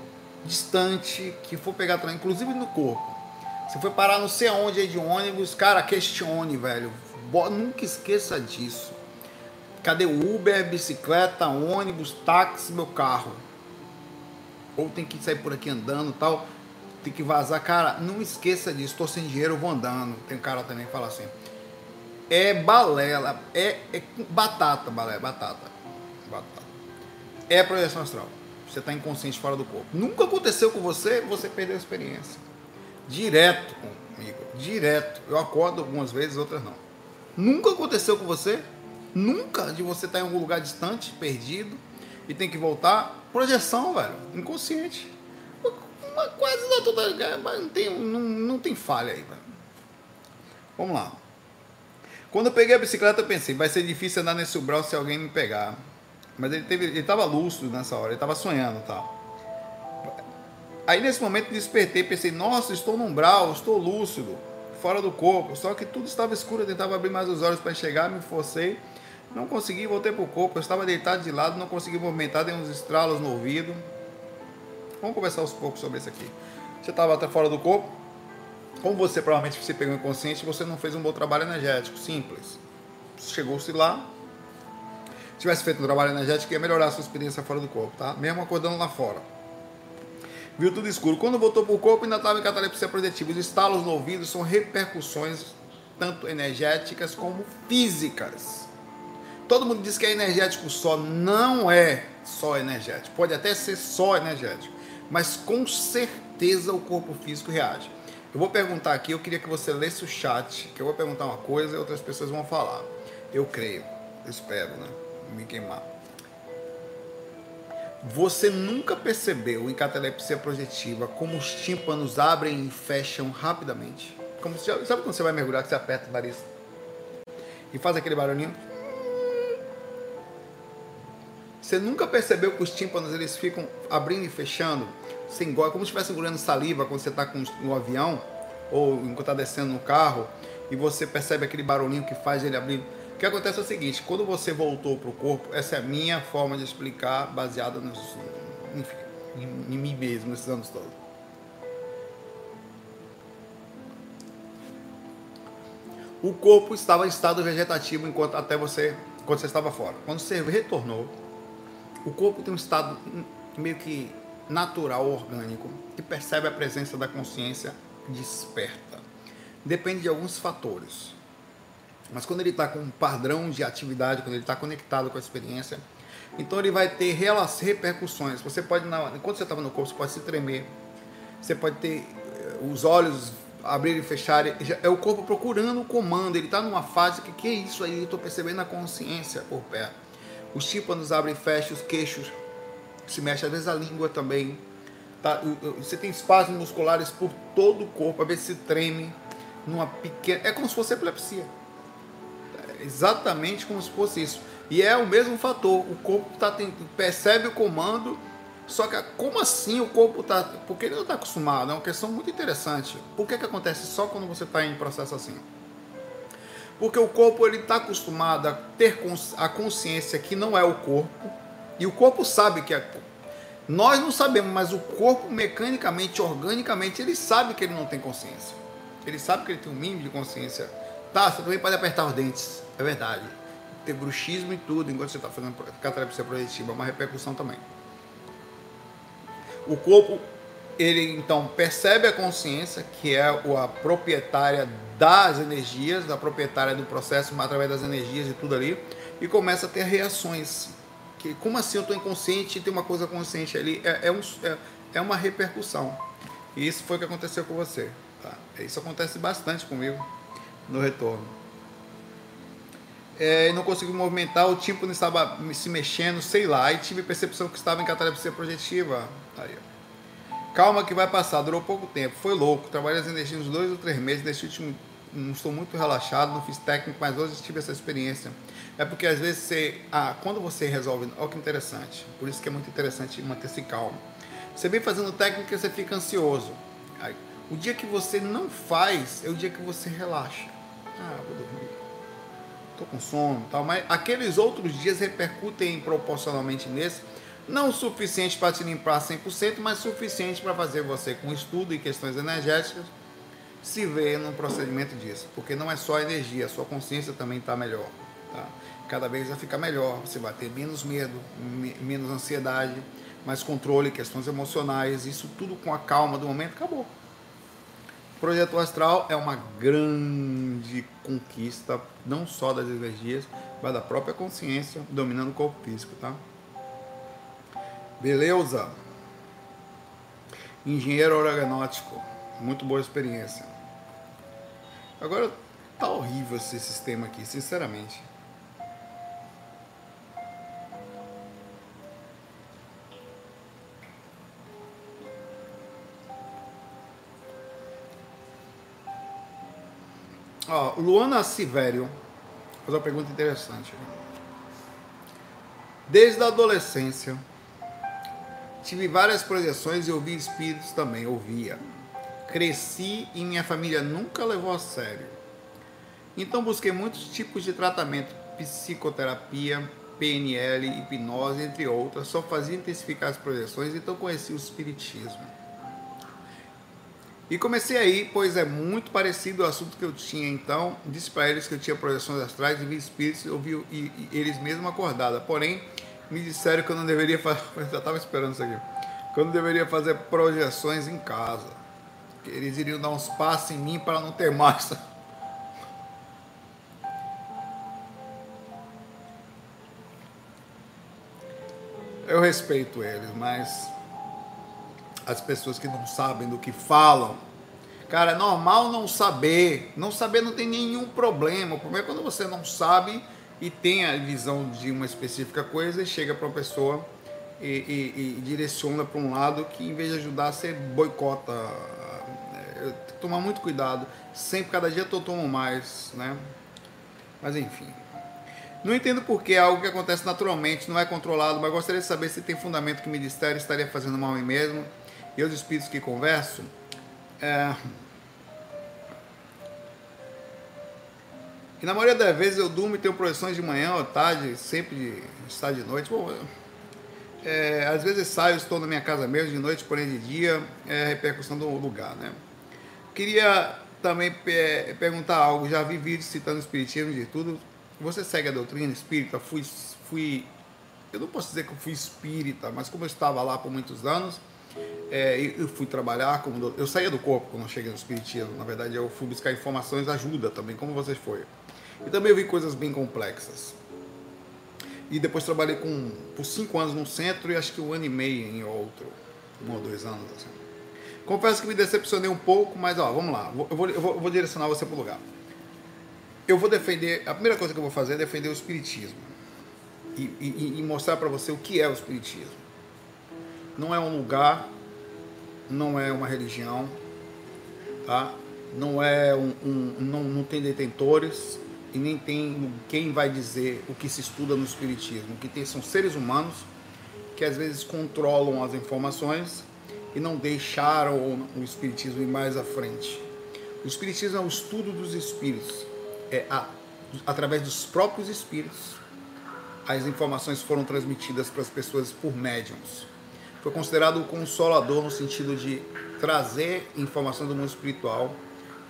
distante, que for pegar, inclusive no corpo, você foi parar não sei aonde aí de ônibus, cara, questione, velho. Nunca esqueça disso. Cadê Uber, bicicleta, ônibus, táxi, meu carro? ou tem que sair por aqui andando tal, tem que vazar. Cara, não esqueça disso, estou sem dinheiro, vou andando. Tem um cara também que fala assim. É balela, é, é batata, balé, batata. Batata. É projeção astral. Você está inconsciente fora do corpo. Nunca aconteceu com você, você perdeu a experiência. Direto comigo, direto. Eu acordo algumas vezes, outras não. Nunca aconteceu com você? Nunca de você estar tá em algum lugar distante, perdido, e tem que voltar. Projeção, velho. Inconsciente. Uma, quase na totalidade, mas não tem, não, não tem falha aí, velho. Vamos lá. Quando eu peguei a bicicleta, eu pensei, vai ser difícil andar nesse umbral se alguém me pegar. Mas ele teve, ele estava lúcido nessa hora, ele estava sonhando, tá? Aí nesse momento despertei, pensei, nossa, estou no umbral, estou lúcido, fora do corpo. Só que tudo estava escuro, eu tentava abrir mais os olhos para enxergar, me forcei não consegui, voltei pro corpo. Eu estava deitado de lado, não consegui movimentar, dei uns estralos no ouvido. Vamos conversar uns poucos sobre isso aqui. Você estava até fora do corpo. Como você provavelmente se pegou inconsciente, você não fez um bom trabalho energético, simples. Chegou-se lá, tivesse feito um trabalho energético, ia melhorar a sua experiência fora do corpo, tá? Mesmo acordando lá fora. Viu tudo escuro. Quando voltou para o corpo, ainda estava em catalepsia projetiva. Os estalos no ouvido são repercussões tanto energéticas como físicas. Todo mundo diz que é energético só. Não é só energético. Pode até ser só energético. Mas com certeza o corpo físico reage. Eu vou perguntar aqui, eu queria que você lesse o chat, que eu vou perguntar uma coisa e outras pessoas vão falar. Eu creio, eu espero, né? Me queimar. Você nunca percebeu em catalepsia projetiva como os tímpanos abrem e fecham rapidamente? Como se, sabe quando você vai mergulhar que você aperta o nariz e faz aquele barulhinho? Você nunca percebeu que os tímpanos eles ficam abrindo e fechando? Você engole, como se estivesse engolindo saliva quando você está no avião ou enquanto está descendo no carro e você percebe aquele barulhinho que faz ele abrir. O que acontece é o seguinte: quando você voltou para o corpo, essa é a minha forma de explicar, baseada nos, enfim, em, mim mesmo nesses anos todos. O corpo estava em estado vegetativo enquanto até você, quando você estava fora. Quando você retornou, o corpo tem um estado meio que natural, orgânico, que percebe a presença da consciência desperta. Depende de alguns fatores. Mas quando ele está com um padrão de atividade, quando ele está conectado com a experiência, então ele vai ter repercussões. Você pode, enquanto você estava no corpo, você pode se tremer, você pode ter eh, os olhos abrir e fechar. É o corpo procurando o comando. Ele está numa fase que, que é isso aí? Estou percebendo a consciência por perto. Os tímpanos abrem e fecham, os queixos se mexem, às vezes a língua também. Tá? Você tem espasmos musculares por todo o corpo, a vezes se treme numa pequena. É como se fosse epilepsia. Exatamente como se fosse isso. E é o mesmo fator. O corpo tá, percebe o comando, só que como assim o corpo está. Porque ele não está acostumado, é uma questão muito interessante. Por que, que acontece só quando você está em processo assim? Porque o corpo ele está acostumado a ter a consciência que não é o corpo, e o corpo sabe que é. Nós não sabemos, mas o corpo mecanicamente, organicamente, ele sabe que ele não tem consciência. Ele sabe que ele tem um mínimo de consciência. Tá, você também pode apertar os dentes, é verdade. Ter bruxismo e tudo, enquanto você está fazendo catalepsia projetiva, é uma repercussão também. O corpo, ele então percebe a consciência, que é a proprietária das energias, da proprietária do processo, através das energias e tudo ali, e começa a ter reações. Que, como assim eu estou inconsciente e tem uma coisa consciente ali? É, é, um, é, é uma repercussão. E isso foi o que aconteceu com você. Tá? Isso acontece bastante comigo no retorno. É, não consegui movimentar, o tímpano estava se mexendo, sei lá, e tive percepção que estava em catalepsia projetiva. Aí, Calma que vai passar, durou pouco tempo, foi louco. Trabalhei as energias uns dois ou três meses, nesse último não estou muito relaxado, não fiz técnico, mas hoje tive essa experiência. É porque às vezes você, ah, quando você resolve, olha que interessante, por isso que é muito interessante manter-se calmo. Você vem fazendo técnica, você fica ansioso. Aí, o dia que você não faz é o dia que você relaxa. Ah, vou dormir. Estou com sono, tal, mas aqueles outros dias repercutem proporcionalmente nesse não suficiente para te limpar 100%, mas suficiente para fazer você, com estudo e questões energéticas, se ver num procedimento disso. Porque não é só energia, a sua consciência também está melhor. Tá? Cada vez vai ficar melhor, você vai ter menos medo, menos ansiedade, mais controle, questões emocionais, isso tudo com a calma do momento, acabou. Projeto astral é uma grande conquista, não só das energias, mas da própria consciência dominando o corpo físico, tá? Beleza. Engenheiro aeronáutico. Muito boa experiência. Agora, tá horrível esse sistema aqui, sinceramente. Ó, Luana Sivério faz uma pergunta interessante. Desde a adolescência, Tive várias projeções e ouvi espíritos também, ouvia. Cresci e minha família nunca levou a sério. Então busquei muitos tipos de tratamento, psicoterapia, PNL, hipnose, entre outras, só fazia intensificar as projeções, então conheci o espiritismo. E comecei aí, pois é muito parecido ao assunto que eu tinha então. Disse para eles que eu tinha projeções astrais e vi espíritos, e, e eles mesmos acordados. Porém, me disseram que eu não deveria fazer. Eu já estava esperando isso aqui. Que eu não deveria fazer projeções em casa. Que eles iriam dar uns passos em mim para não ter mais. Eu respeito eles, mas as pessoas que não sabem do que falam. Cara, é normal não saber. Não saber não tem nenhum problema. O problema é quando você não sabe e tem a visão de uma específica coisa e chega para uma pessoa e, e, e direciona para um lado que em vez de ajudar, você boicota. É, tomar muito cuidado. Sempre, cada dia eu tomo mais, né? Mas enfim. Não entendo porque é algo que acontece naturalmente, não é controlado, mas gostaria de saber se tem fundamento que o ministério estaria fazendo mal a mim mesmo e os espíritos que converso. É... E na maioria das vezes eu durmo e tenho projeções de manhã ou tarde, sempre de estar de noite. Bom, é, às vezes saio, estou na minha casa mesmo, de noite, porém de dia, é a repercussão do lugar, né? Queria também perguntar algo, já vi vídeos citando espiritismo de tudo, você segue a doutrina espírita? Fui, fui, eu não posso dizer que eu fui espírita, mas como eu estava lá por muitos anos, é, eu fui trabalhar como doutor. eu saía do corpo quando eu cheguei no espiritismo. Na verdade, eu fui buscar informações, ajuda também, como vocês foram. E também eu vi coisas bem complexas. E depois trabalhei com, por cinco anos num centro e acho que um ano e meio em outro, um ou dois anos. Assim. Confesso que me decepcionei um pouco, mas ó, vamos lá, eu vou, eu vou, eu vou direcionar você para o lugar eu vou defender, a primeira coisa que eu vou fazer é defender o Espiritismo. E, e, e mostrar para você o que é o Espiritismo. Não é um lugar, não é uma religião, tá? não é um, um não, não tem detentores e nem tem quem vai dizer o que se estuda no Espiritismo. O que tem são seres humanos que às vezes controlam as informações e não deixaram o Espiritismo ir mais à frente. O Espiritismo é o estudo dos espíritos é, a, através dos próprios espíritos, as informações foram transmitidas para as pessoas por médiums. Foi considerado o consolador no sentido de trazer informação do mundo espiritual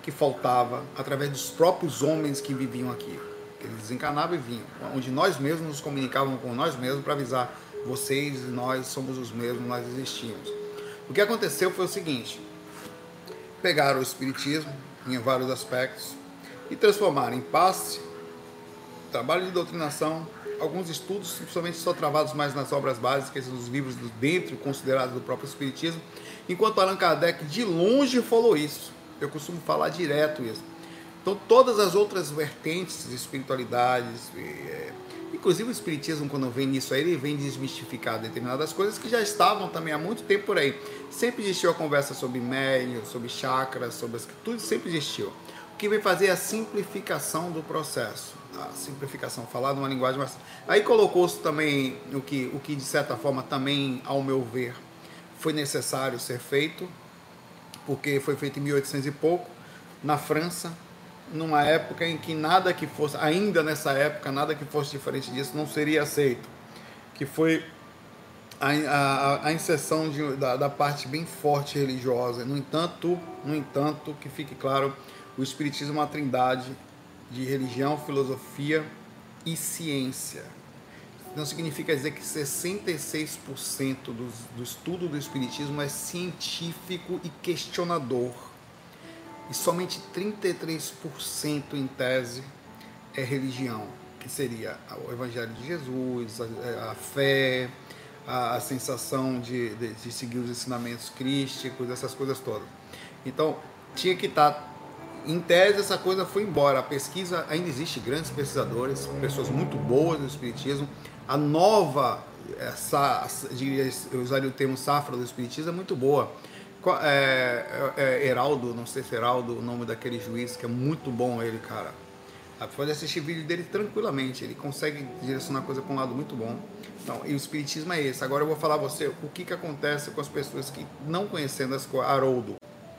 que faltava através dos próprios homens que viviam aqui. Eles desencarnavam e vinham, onde nós mesmos nos comunicávamos com nós mesmos para avisar vocês e nós somos os mesmos, nós existimos. O que aconteceu foi o seguinte: pegaram o espiritismo em vários aspectos, e transformar em passe, trabalho de doutrinação, alguns estudos, principalmente só travados mais nas obras básicas, nos livros do dentro, considerados do próprio Espiritismo, enquanto Allan Kardec de longe falou isso. Eu costumo falar direto isso. Então, todas as outras vertentes de espiritualidades, é, inclusive o Espiritismo, quando vem nisso aí, ele vem desmistificar determinadas coisas que já estavam também há muito tempo por aí. Sempre existiu a conversa sobre médium, sobre chakras, sobre as, tudo sempre existiu que vem fazer a simplificação do processo. A simplificação, falar numa linguagem mais. Aí colocou-se também o que, o que, de certa forma, também, ao meu ver, foi necessário ser feito, porque foi feito em 1800 e pouco, na França, numa época em que nada que fosse, ainda nessa época, nada que fosse diferente disso não seria aceito. Que foi a, a, a inserção de, da, da parte bem forte religiosa. No entanto, no entanto, que fique claro o Espiritismo é uma trindade de religião, filosofia e ciência. Não significa dizer que 66% do, do estudo do Espiritismo é científico e questionador. E somente 33% em tese é religião, que seria o Evangelho de Jesus, a, a fé, a, a sensação de, de, de, seguir os ensinamentos crísticos, essas coisas todas. Então, tinha que estar em tese, essa coisa foi embora. A pesquisa ainda existe grandes pesquisadores, pessoas muito boas no espiritismo. A nova, essa, diria, eu usaria o termo safra do espiritismo, é muito boa. É, é, é, Heraldo, não sei se é Heraldo o nome daquele juiz, que é muito bom ele, cara. Pode assistir vídeo dele tranquilamente, ele consegue direcionar a coisa para um lado muito bom. Então, e o espiritismo é esse. Agora eu vou falar a você o que, que acontece com as pessoas que não conhecendo as coisas. Haroldo.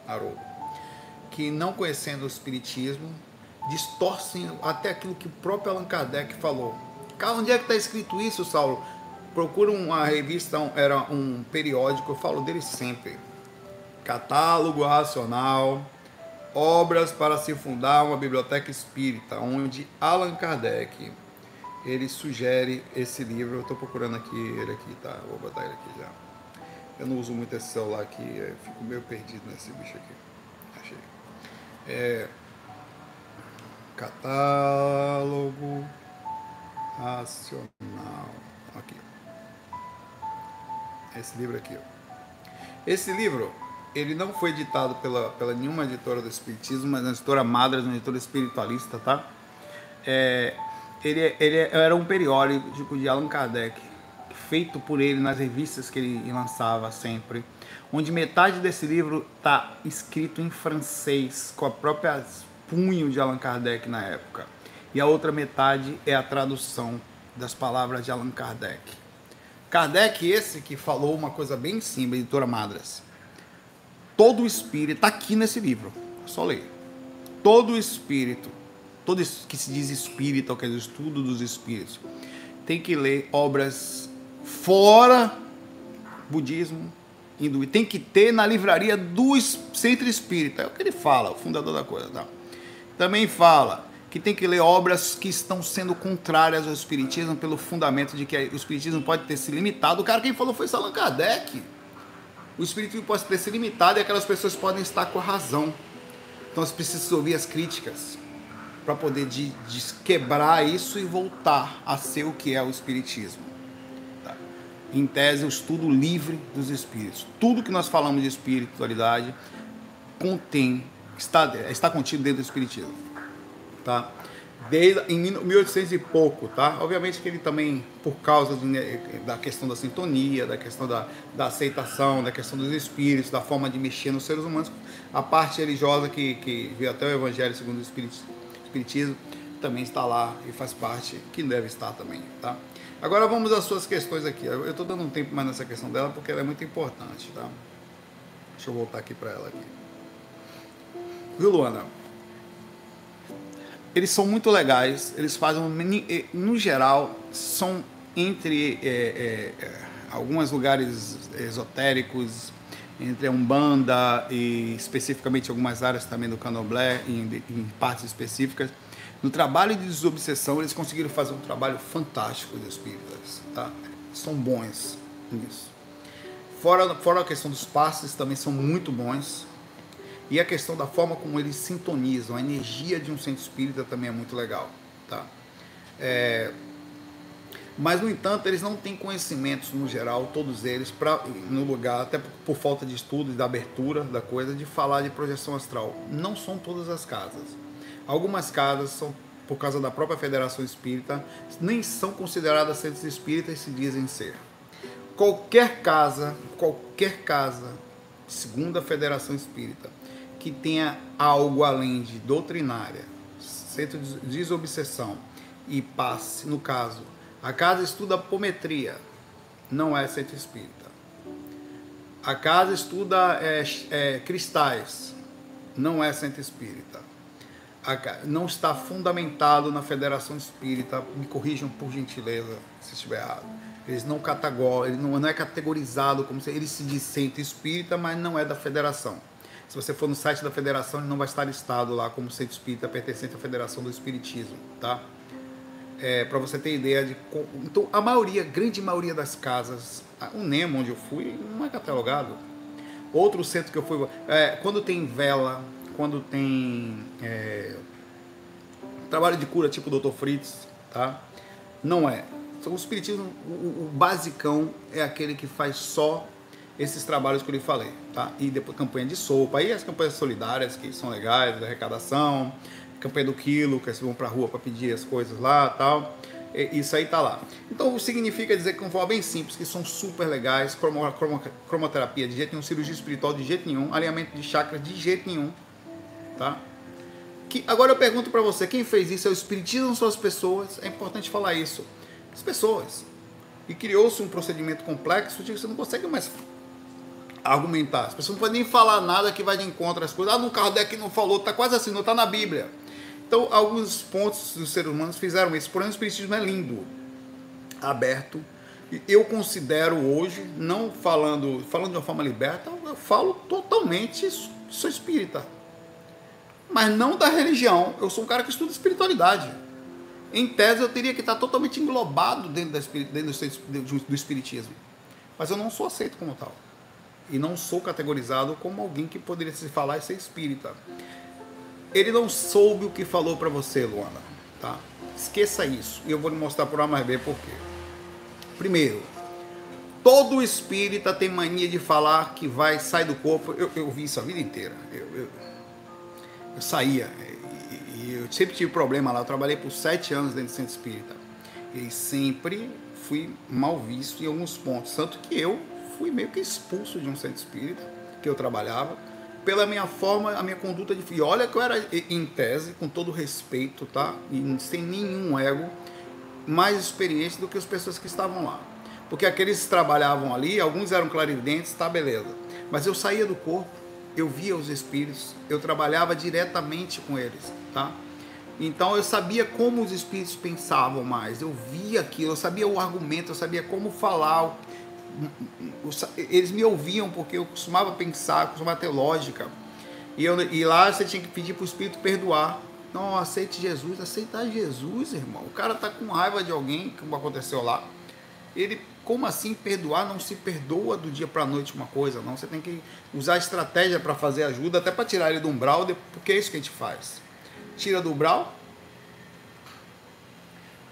Haroldo que, não conhecendo o Espiritismo, distorcem até aquilo que o próprio Allan Kardec falou. Onde é que está escrito isso, Saulo? Procura uma revista, era um periódico, eu falo dele sempre. Catálogo Racional, Obras para se fundar uma biblioteca espírita, onde Allan Kardec ele sugere esse livro. Eu estou procurando aqui ele aqui, tá? Vou botar ele aqui já. Eu não uso muito esse celular aqui, fico meio perdido nesse bicho aqui. É, catálogo racional. Aqui. Esse livro aqui. Esse livro, ele não foi editado pela, pela nenhuma editora do Espiritismo, mas uma editora Madras, uma editora espiritualista, tá? É, ele, ele era um periódico de Allan Kardec, feito por ele nas revistas que ele lançava sempre, onde metade desse livro está escrito em francês, com a própria punho de Allan Kardec na época, e a outra metade é a tradução das palavras de Allan Kardec. Kardec, esse que falou uma coisa bem simples, editora Madras. Todo espírito está aqui nesse livro, só ler. Todo espírito, todo que se diz espírito, que é o estudo dos espíritos, tem que ler obras fora budismo, hindu. Tem que ter na livraria do Centro Espírita. É o que ele fala, o fundador da coisa. Tá? Também fala que tem que ler obras que estão sendo contrárias ao Espiritismo pelo fundamento de que o Espiritismo pode ter se limitado. O cara quem falou foi Allan Kardec. O Espiritismo pode ter se limitado e aquelas pessoas podem estar com a razão. Então você precisa ouvir as críticas para poder de, de quebrar isso e voltar a ser o que é o Espiritismo em tese, o estudo livre dos espíritos. Tudo que nós falamos de espiritualidade contém, está, está contido dentro do espiritismo. Tá? Desde em 1800 e pouco, tá? Obviamente que ele também, por causa de, né, da questão da sintonia, da questão da, da aceitação, da questão dos espíritos, da forma de mexer nos seres humanos, a parte religiosa que, que veio até o Evangelho segundo o Espiritismo, também está lá e faz parte, que deve estar também, tá? Agora vamos às suas questões aqui. Eu estou dando um tempo mais nessa questão dela porque ela é muito importante, tá? Deixa eu voltar aqui para ela aqui. Viu, Luana? Eles são muito legais. Eles fazem, no geral, são entre é, é, alguns lugares esotéricos, entre a Umbanda e especificamente algumas áreas também do Candomblé, em, em partes específicas no trabalho de desobsessão, eles conseguiram fazer um trabalho fantástico de espíritas. Tá? São bons nisso. Fora, fora a questão dos passes, também são muito bons. E a questão da forma como eles sintonizam, a energia de um centro espírita também é muito legal. Tá? É, mas, no entanto, eles não têm conhecimentos, no geral, todos eles, pra, no lugar, até por, por falta de estudo e da abertura da coisa, de falar de projeção astral. Não são todas as casas. Algumas casas são por causa da própria Federação Espírita, nem são consideradas centros espíritas se dizem ser. Qualquer casa, qualquer casa, segundo a Federação Espírita, que tenha algo além de doutrinária, centro de desobsessão e passe, no caso, a casa estuda apometria, não é centro espírita. A casa estuda é, é, cristais, não é centro espírita não está fundamentado na Federação Espírita, me corrijam por gentileza se estiver errado. Eles não categorizam, ele não, não é categorizado como se ele se diz centro espírita, mas não é da federação. Se você for no site da federação, ele não vai estar listado lá como centro espírita pertencente à Federação do Espiritismo, tá? É, para você ter ideia de então a maioria, grande maioria das casas, o Nemo onde eu fui não é catalogado. Outro centro que eu fui, é, quando tem vela, quando tem é, trabalho de cura tipo Dr. Fritz, tá? Não é. Então, o espiritismo, o, o, basicão é aquele que faz só esses trabalhos que eu lhe falei, tá? E depois campanha de sopa, aí as campanhas solidárias que são legais, da arrecadação, campanha do quilo, que eles vão pra rua para pedir as coisas lá, tal. Isso aí tá lá. Então significa dizer que uma forma bem simples, que são super legais, cromo, cromo, cromoterapia de jeito nenhum, cirurgia espiritual de jeito nenhum, alinhamento de chakras de jeito nenhum, Tá? Que, agora eu pergunto para você, quem fez isso? É o Espiritismo são as pessoas? É importante falar isso. As pessoas. E criou-se um procedimento complexo de que você não consegue mais argumentar. As pessoas não podem nem falar nada que vai de encontro às coisas. Ah, no Kardec não falou, tá quase assim, não tá na Bíblia. Então, alguns pontos dos seres humanos fizeram isso. Porém, o Espiritismo é lindo, aberto, Eu considero hoje, não falando, falando de uma forma liberta, eu falo totalmente, sou espírita. Mas não da religião. Eu sou um cara que estuda espiritualidade. Em tese, eu teria que estar totalmente englobado dentro, da, dentro do espiritismo. Mas eu não sou aceito como tal. E não sou categorizado como alguém que poderia se falar e ser espírita. Ele não soube o que falou para você, Luana. Tá? Esqueça isso. E eu vou lhe mostrar por A mais B por quê. Primeiro, todo espírita tem mania de falar que vai sair do corpo. Eu, eu vi isso a vida inteira. Eu, eu, eu saía. E, eu sempre tive problema lá. Eu trabalhei por sete anos dentro do centro espírita. E sempre fui mal visto em alguns pontos. Tanto que eu fui meio que expulso de um centro espírita que eu trabalhava pela minha forma, a minha conduta de E olha que eu era em tese, com todo respeito, tá? E sem nenhum ego, mais experiente do que as pessoas que estavam lá. Porque aqueles que trabalhavam ali, alguns eram clarividentes, tá beleza. Mas eu saía do corpo, eu via os espíritos, eu trabalhava diretamente com eles, tá? Então eu sabia como os espíritos pensavam mais, eu via aquilo, eu sabia o argumento, eu sabia como falar, eles me ouviam porque eu costumava pensar, costumava ter lógica. E, eu, e lá você tinha que pedir para o Espírito perdoar. Não, aceite Jesus. Aceitar Jesus, irmão. O cara tá com raiva de alguém, como aconteceu lá. Ele, como assim perdoar? Não se perdoa do dia para a noite uma coisa, não. Você tem que usar estratégia para fazer ajuda, até para tirar ele do umbral, porque é isso que a gente faz. Tira do umbral,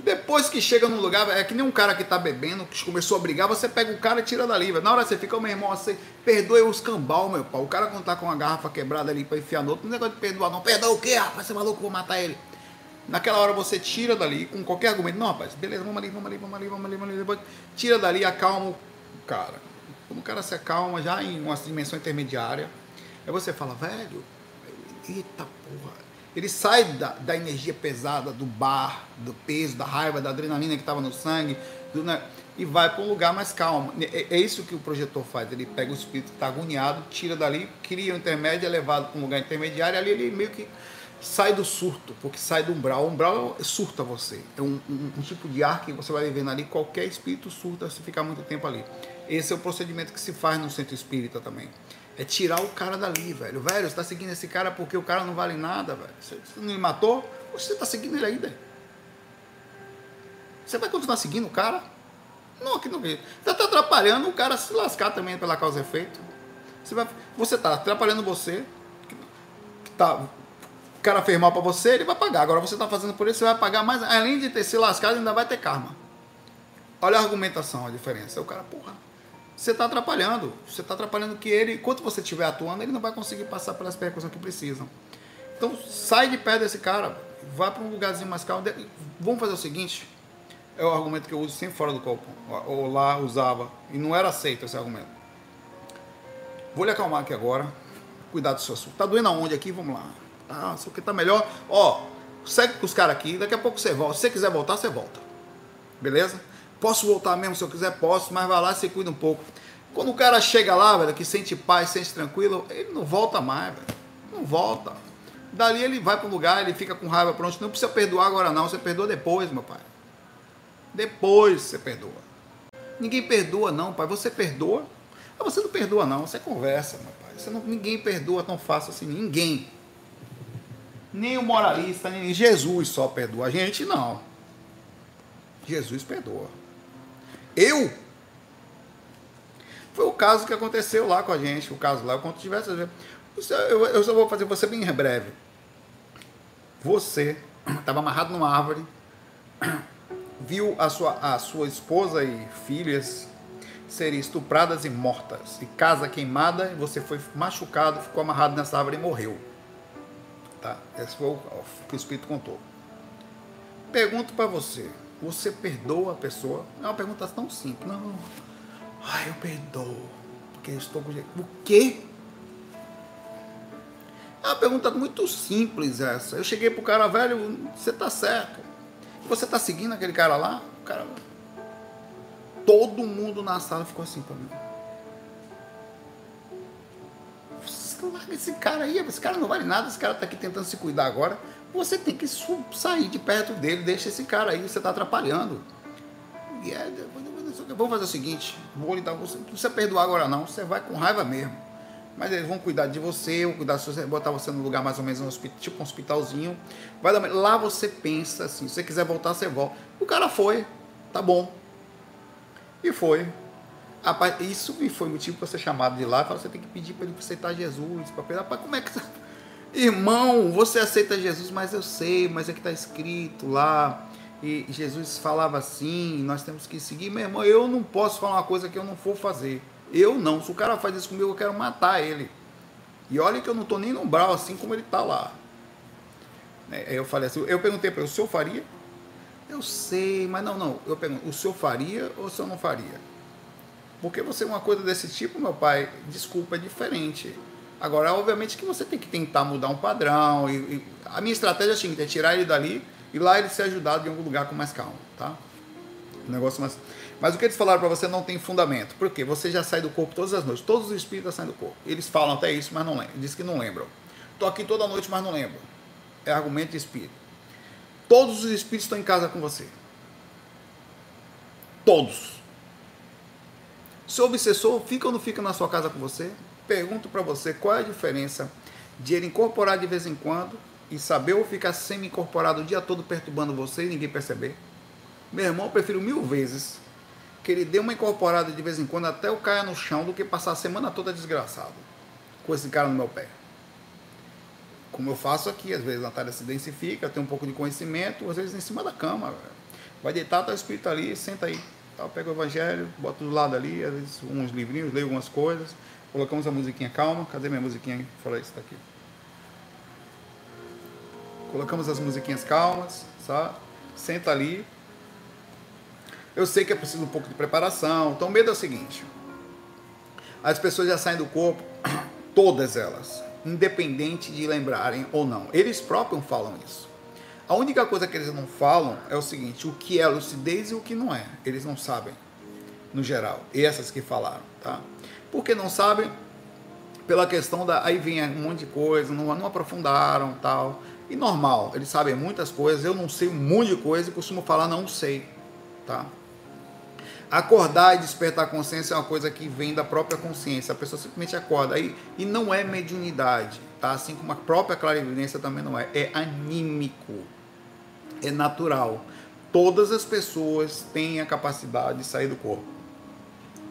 depois que chega num lugar, é que nem um cara que tá bebendo, que começou a brigar, você pega o cara e tira dali. Na hora você fica, meu irmão, você perdoe os cambal, meu pau. O cara quando tá com uma garrafa quebrada ali pra enfiar no outro, não é negócio de perdoar, não. Perdoa o quê, rapaz? Você é maluco, vou matar ele. Naquela hora você tira dali com qualquer argumento. Não, rapaz, beleza, vamos ali, vamos ali, vamos ali, vamos ali, vamos ali. Depois tira dali, acalma o cara. Quando o cara se acalma já em uma dimensão intermediária, aí você fala, velho, eita porra, ele sai da, da energia pesada, do bar, do peso, da raiva, da adrenalina que estava no sangue, do, né, e vai para um lugar mais calmo. É, é, isso que o projetor faz. Ele pega o espírito que está agoniado, tira dali, cria um intermédio, é levado para um lugar intermediário, ali ele meio que sai do surto, porque sai do umbral. O umbral surta você. É um, um, um tipo de ar que você vai vivendo ali, qualquer espírito surta se ficar muito tempo ali. Esse é o procedimento que se faz no centro espírita também. É tirar o cara dali, velho. Velho, você tá seguindo esse cara porque o cara não vale nada, velho. Você não me matou? Você tá seguindo ele ainda. Você vai continuar seguindo o cara? Não, aqui não vejo. Você tá atrapalhando o cara se lascar também pela causa e efeito. Você, vai, você tá atrapalhando você. Que tá, o cara fez mal pra você, ele vai pagar. Agora você tá fazendo por isso, você vai pagar mais. Além de ter se lascado, ainda vai ter karma. Olha a argumentação, a diferença. O cara, porra você está atrapalhando. Você está atrapalhando que ele, enquanto você estiver atuando, ele não vai conseguir passar pelas percussões que precisam. Então sai de perto desse cara, vá para um lugarzinho mais calmo. Vamos fazer o seguinte: é o argumento que eu uso sempre fora do corpo, ou lá usava, e não era aceito esse argumento. Vou lhe acalmar aqui agora, cuidar do seu assunto. Tá doendo aonde aqui? Vamos lá. Ah, isso aqui tá melhor. Ó, segue com os caras aqui, daqui a pouco você volta. Se você quiser voltar, você volta. Beleza? Posso voltar mesmo se eu quiser? Posso, mas vai lá se cuida um pouco. Quando o cara chega lá, velho, que sente paz, sente tranquilo, ele não volta mais, velho. Não volta. Dali ele vai para o lugar, ele fica com raiva pronto. Não precisa perdoar agora não, você perdoa depois, meu pai. Depois você perdoa. Ninguém perdoa não, pai. Você perdoa? Ah, você não perdoa não, você conversa, meu pai. Você não, ninguém perdoa tão fácil assim, ninguém. Nem o moralista, nem Jesus só perdoa. A gente não. Jesus perdoa. Eu? Foi o caso que aconteceu lá com a gente, o caso lá, diversas vezes. Eu, eu só vou fazer você bem breve. Você estava amarrado numa árvore, viu a sua, a sua esposa e filhas serem estupradas e mortas, e casa queimada, e você foi machucado, ficou amarrado nessa árvore e morreu. Tá? Esse foi o que o Espírito contou. Pergunto para você, você perdoa a pessoa? É uma pergunta tão simples. Não. Ai, eu perdoo. Porque eu estou com. O quê? É uma pergunta muito simples essa. Eu cheguei pro cara, velho, você tá certo. Você tá seguindo aquele cara lá? O cara. Todo mundo na sala ficou assim pra mim. Larga esse cara aí, esse cara não vale nada, esse cara tá aqui tentando se cuidar agora você tem que sair de perto dele, deixa esse cara aí, você está atrapalhando. E é, vamos fazer o seguinte, vou lhe dar, você não precisa perdoar agora não, você vai com raiva mesmo. Mas eles vão cuidar de você, vão cuidar de você, botar você no lugar mais ou menos um hospital, tipo um hospitalzinho. Vai dar, lá você pensa assim, se você quiser voltar, você volta. O cara foi, tá bom. E foi. Rapaz, isso me foi motivo para ser chamado de lá. Você tem que pedir para ele aceitar Jesus. Para rapaz, como é que. Irmão, você aceita Jesus, mas eu sei, mas é que está escrito lá. E Jesus falava assim, nós temos que seguir. Meu irmão, eu não posso falar uma coisa que eu não for fazer. Eu não. Se o cara faz isso comigo, eu quero matar ele. E olha que eu não estou nem no umbral assim como ele está lá. Né, eu falei assim, eu perguntei para ele, o senhor faria? Eu sei, mas não, não. Eu pergunto, o senhor faria ou o senhor não faria? Porque você, uma coisa desse tipo, meu pai, desculpa, é diferente. Agora, obviamente que você tem que tentar mudar um padrão. E, e a minha estratégia é a seguinte, é tirar ele dali e lá ele ser ajudado em algum lugar com mais calma, tá? Negócio mais... Mas o que eles falaram para você não tem fundamento. Por quê? Você já sai do corpo todas as noites. Todos os espíritos saem do corpo. Eles falam até isso, mas não lembram. Diz que não lembram. Estou aqui toda noite, mas não lembro. É argumento de espírito. Todos os espíritos estão em casa com você. Todos. Seu obsessor fica ou não fica na sua casa com você? Pergunto para você qual é a diferença de ele incorporar de vez em quando e saber ou ficar semi-incorporado o dia todo perturbando você e ninguém perceber? Meu irmão, eu prefiro mil vezes que ele dê uma incorporada de vez em quando até eu caia no chão do que passar a semana toda desgraçado com esse cara no meu pé. Como eu faço aqui, às vezes a Natália se densifica, tem um pouco de conhecimento, às vezes em cima da cama. Vai deitar, tá o espírito ali, senta aí. Pega o evangelho, bota do lado ali, às vezes uns livrinhos, leio algumas coisas. Colocamos a musiquinha calma. Cadê minha musiquinha? Fala isso daqui. Colocamos as musiquinhas calmas, sabe? Senta ali. Eu sei que é preciso um pouco de preparação. Então, o medo é o seguinte: as pessoas já saem do corpo, todas elas, independente de lembrarem ou não. Eles próprios falam isso. A única coisa que eles não falam é o seguinte: o que é lucidez e o que não é. Eles não sabem, no geral. Essas que falaram, tá? Porque não sabem, pela questão da. Aí vem um monte de coisa, não, não aprofundaram tal. E normal, eles sabem muitas coisas, eu não sei um monte de coisa e costumo falar não sei, tá? Acordar e despertar a consciência é uma coisa que vem da própria consciência. A pessoa simplesmente acorda. E, e não é mediunidade, tá? Assim como a própria clarividência também não é. É anímico. É natural. Todas as pessoas têm a capacidade de sair do corpo.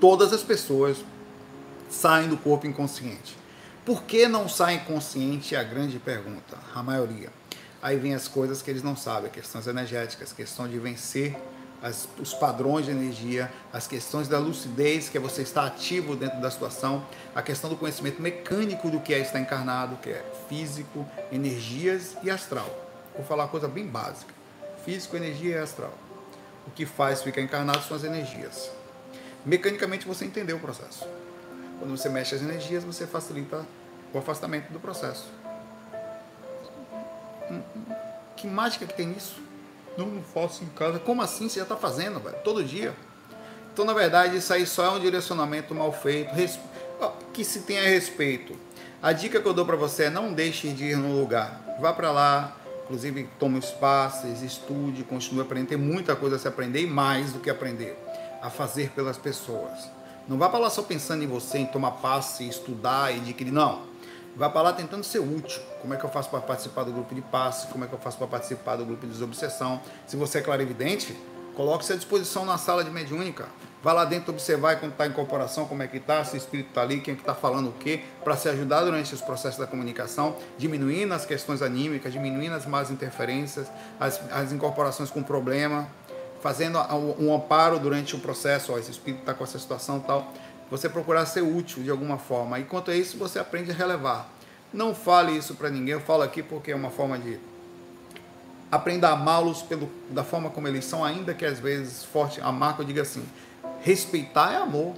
Todas as pessoas saem do corpo inconsciente. Por que não saem consciente é a grande pergunta. A maioria. Aí vem as coisas que eles não sabem, questões energéticas, questão de vencer as, os padrões de energia, as questões da lucidez, que é você estar ativo dentro da situação, a questão do conhecimento mecânico do que é estar encarnado, que é físico, energias e astral. Vou falar uma coisa bem básica: físico, energia e astral. O que faz ficar encarnado são as energias. Mecanicamente você entendeu o processo. Quando você mexe as energias, você facilita o afastamento do processo. Hum, hum, que mágica que tem nisso? Não, faço em casa. Como assim? Você já está fazendo, velho? Todo dia. Então, na verdade, isso aí só é um direcionamento mal feito, que se tenha respeito. A dica que eu dou para você é não deixe de ir no lugar. Vá para lá, inclusive tome os passes, estude, continue aprendendo. Tem muita coisa a se aprender e mais do que aprender. A fazer pelas pessoas. Não vá para lá só pensando em você, em tomar passe, estudar e adquirir. Não Vá para lá tentando ser útil. Como é que eu faço para participar do grupo de passe? Como é que eu faço para participar do grupo de desobsessão? Se você é clarividente, coloque-se à disposição na sala de mediúnica. Vá lá dentro observar quando está em incorporação, como é que está, se o espírito está ali, quem é que está falando o quê, para se ajudar durante os processos da comunicação, diminuindo as questões anímicas, diminuindo as más interferências, as, as incorporações com problema, fazendo um amparo durante o processo, ó, esse espírito está com essa situação tal você procurar ser útil de alguma forma. Enquanto é isso, você aprende a relevar. Não fale isso para ninguém, eu falo aqui porque é uma forma de aprender a amá-los da forma como eles são, ainda que às vezes forte, a marca diga assim: respeitar é amor.